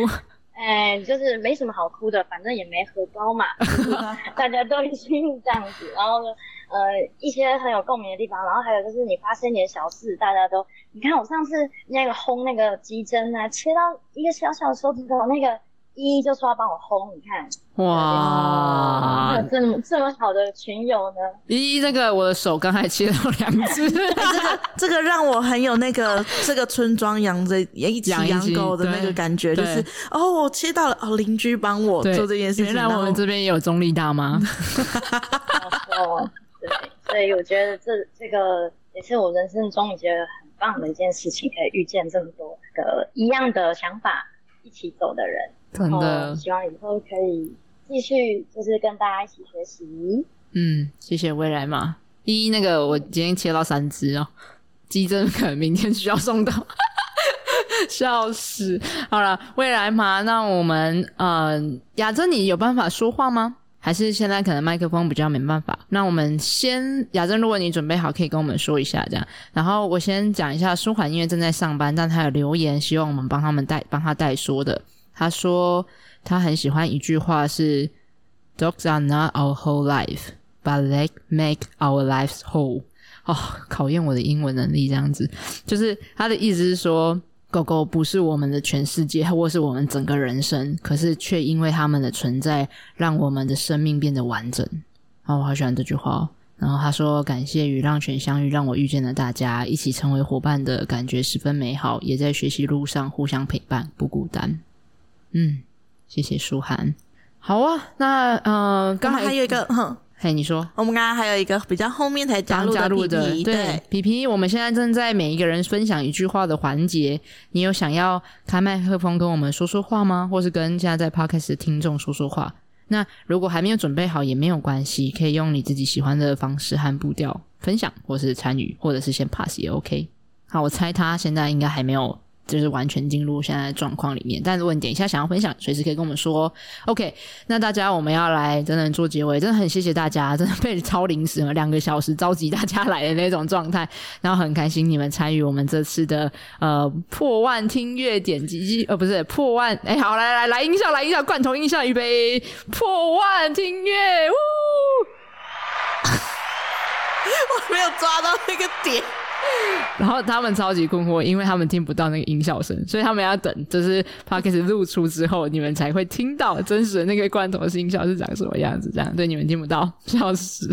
哎，就是没什么好哭的，反正也没荷包嘛，<laughs> 大家都一心这样子。然后呢，呃，一些很有共鸣的地方，然后还有就是你发生一点小事，大家都。你看我上次那个烘那个鸡胗啊，切到一个小小的手指头，那个依依就说要帮我烘，你看哇，这么这么好的群友呢？依依，这个我的手刚才切到两只，<laughs> 这个这个让我很有那个这个村庄养着一起养狗的那个感觉，就是哦，我切到了哦，邻居帮我做这件事情。原来我们这边也有中立大妈。<laughs> 哦，对，所以我觉得这这个也是我人生中觉得很。棒的一件事情，可以遇见这么多个一样的想法一起走的人，真的希望以后可以继续就是跟大家一起学习。嗯，谢谢未来嘛。依依那个我今天切到三只哦，鸡胗可能明天需要送到，<laughs> 笑死。好了，未来嘛，那我们呃，雅珍你有办法说话吗？还是现在可能麦克风比较没办法，那我们先雅珍，如果你准备好，可以跟我们说一下这样。然后我先讲一下舒缓，因为正在上班，但他有留言，希望我们帮他们代帮他代说的。他说他很喜欢一句话是：“Dogs are not our whole life, but they make our lives whole。”哦，考验我的英文能力这样子，就是他的意思是说。狗狗不是我们的全世界，或是我们整个人生，可是却因为他们的存在，让我们的生命变得完整。啊，我好喜欢这句话。然后他说：“感谢与浪犬相遇，让我遇见了大家，一起成为伙伴的感觉十分美好，也在学习路上互相陪伴，不孤单。”嗯，谢谢舒涵。好啊，那呃，刚才还有一个哼。嘿，你说，我们刚刚还有一个比较后面才加入的皮皮，对，对皮皮，我们现在正在每一个人分享一句话的环节，你有想要开麦克风跟我们说说话吗？或是跟现在在 Podcast 的听众说说话？那如果还没有准备好也没有关系，可以用你自己喜欢的方式和步调分享，或是参与，或者是先 pass 也 OK。好，我猜他现在应该还没有。就是完全进入现在的状况里面，但如果你等一下想要分享，随时可以跟我们说。OK，那大家我们要来真的做结尾，真的很谢谢大家，真的被超临时了两个小时召集大家来的那种状态，然后很开心你们参与我们这次的呃破万听阅点击机，呃不是破万，哎好来来来音效来音效罐头音效预备破万听阅，呜，<laughs> 我没有抓到那个点。<laughs> 然后他们超级困惑，因为他们听不到那个音效声，所以他们要等，就是 Podcast 录出之后，你们才会听到真实的那个罐头的音效是长什么样子。这样对你们听不到，笑死。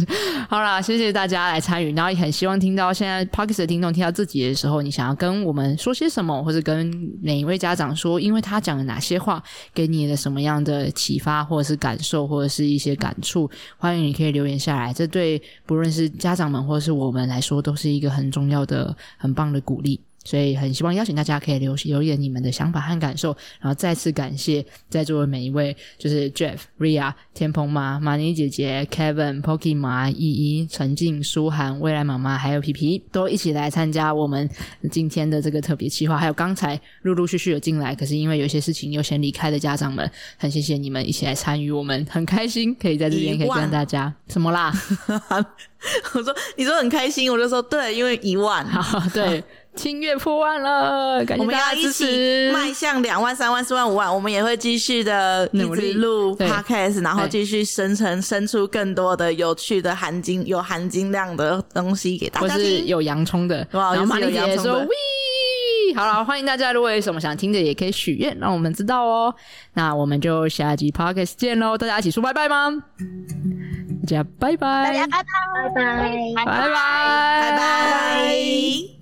好啦，谢谢大家来参与，然后也很希望听到现在 Podcast 的听众听到自己的时候，你想要跟我们说些什么，或者跟哪一位家长说，因为他讲了哪些话，给你的什么样的启发，或者是感受，或者是一些感触，欢迎你可以留言下来。这对不论是家长们或者是我们来说，都是一个很重要的。很棒的鼓励。所以很希望邀请大家可以留留言你们的想法和感受，然后再次感谢在座的每一位，就是 Jeff、Ria、天蓬妈、玛尼姐姐、Kevin、Pocky 妈、依依、陈静、舒涵、未来妈妈，还有皮皮，都一起来参加我们今天的这个特别企划。还有刚才陆陆续续有进来，可是因为有些事情又先离开的家长们，很谢谢你们一起来参与，我们很开心可以在这边可以跟大家什么啦？<laughs> 我说你说很开心，我就说对，因为一万，好 <laughs> 对。听阅破万了，感谢大家支持，我们要一起迈向两万、三万、四万、五万，我们也会继续的努力录 podcast，然后继续生成、生出更多的有趣的含金、有含金量的东西给大家。听，或是有洋葱的，哇，有马丽姐说 We 好了，欢迎大家，如果有什么想听的，也可以许愿，让我们知道哦。那我们就下集 podcast 见喽，大家一起说拜拜吗？大家拜拜，大家拜拜，拜拜，拜拜，拜拜。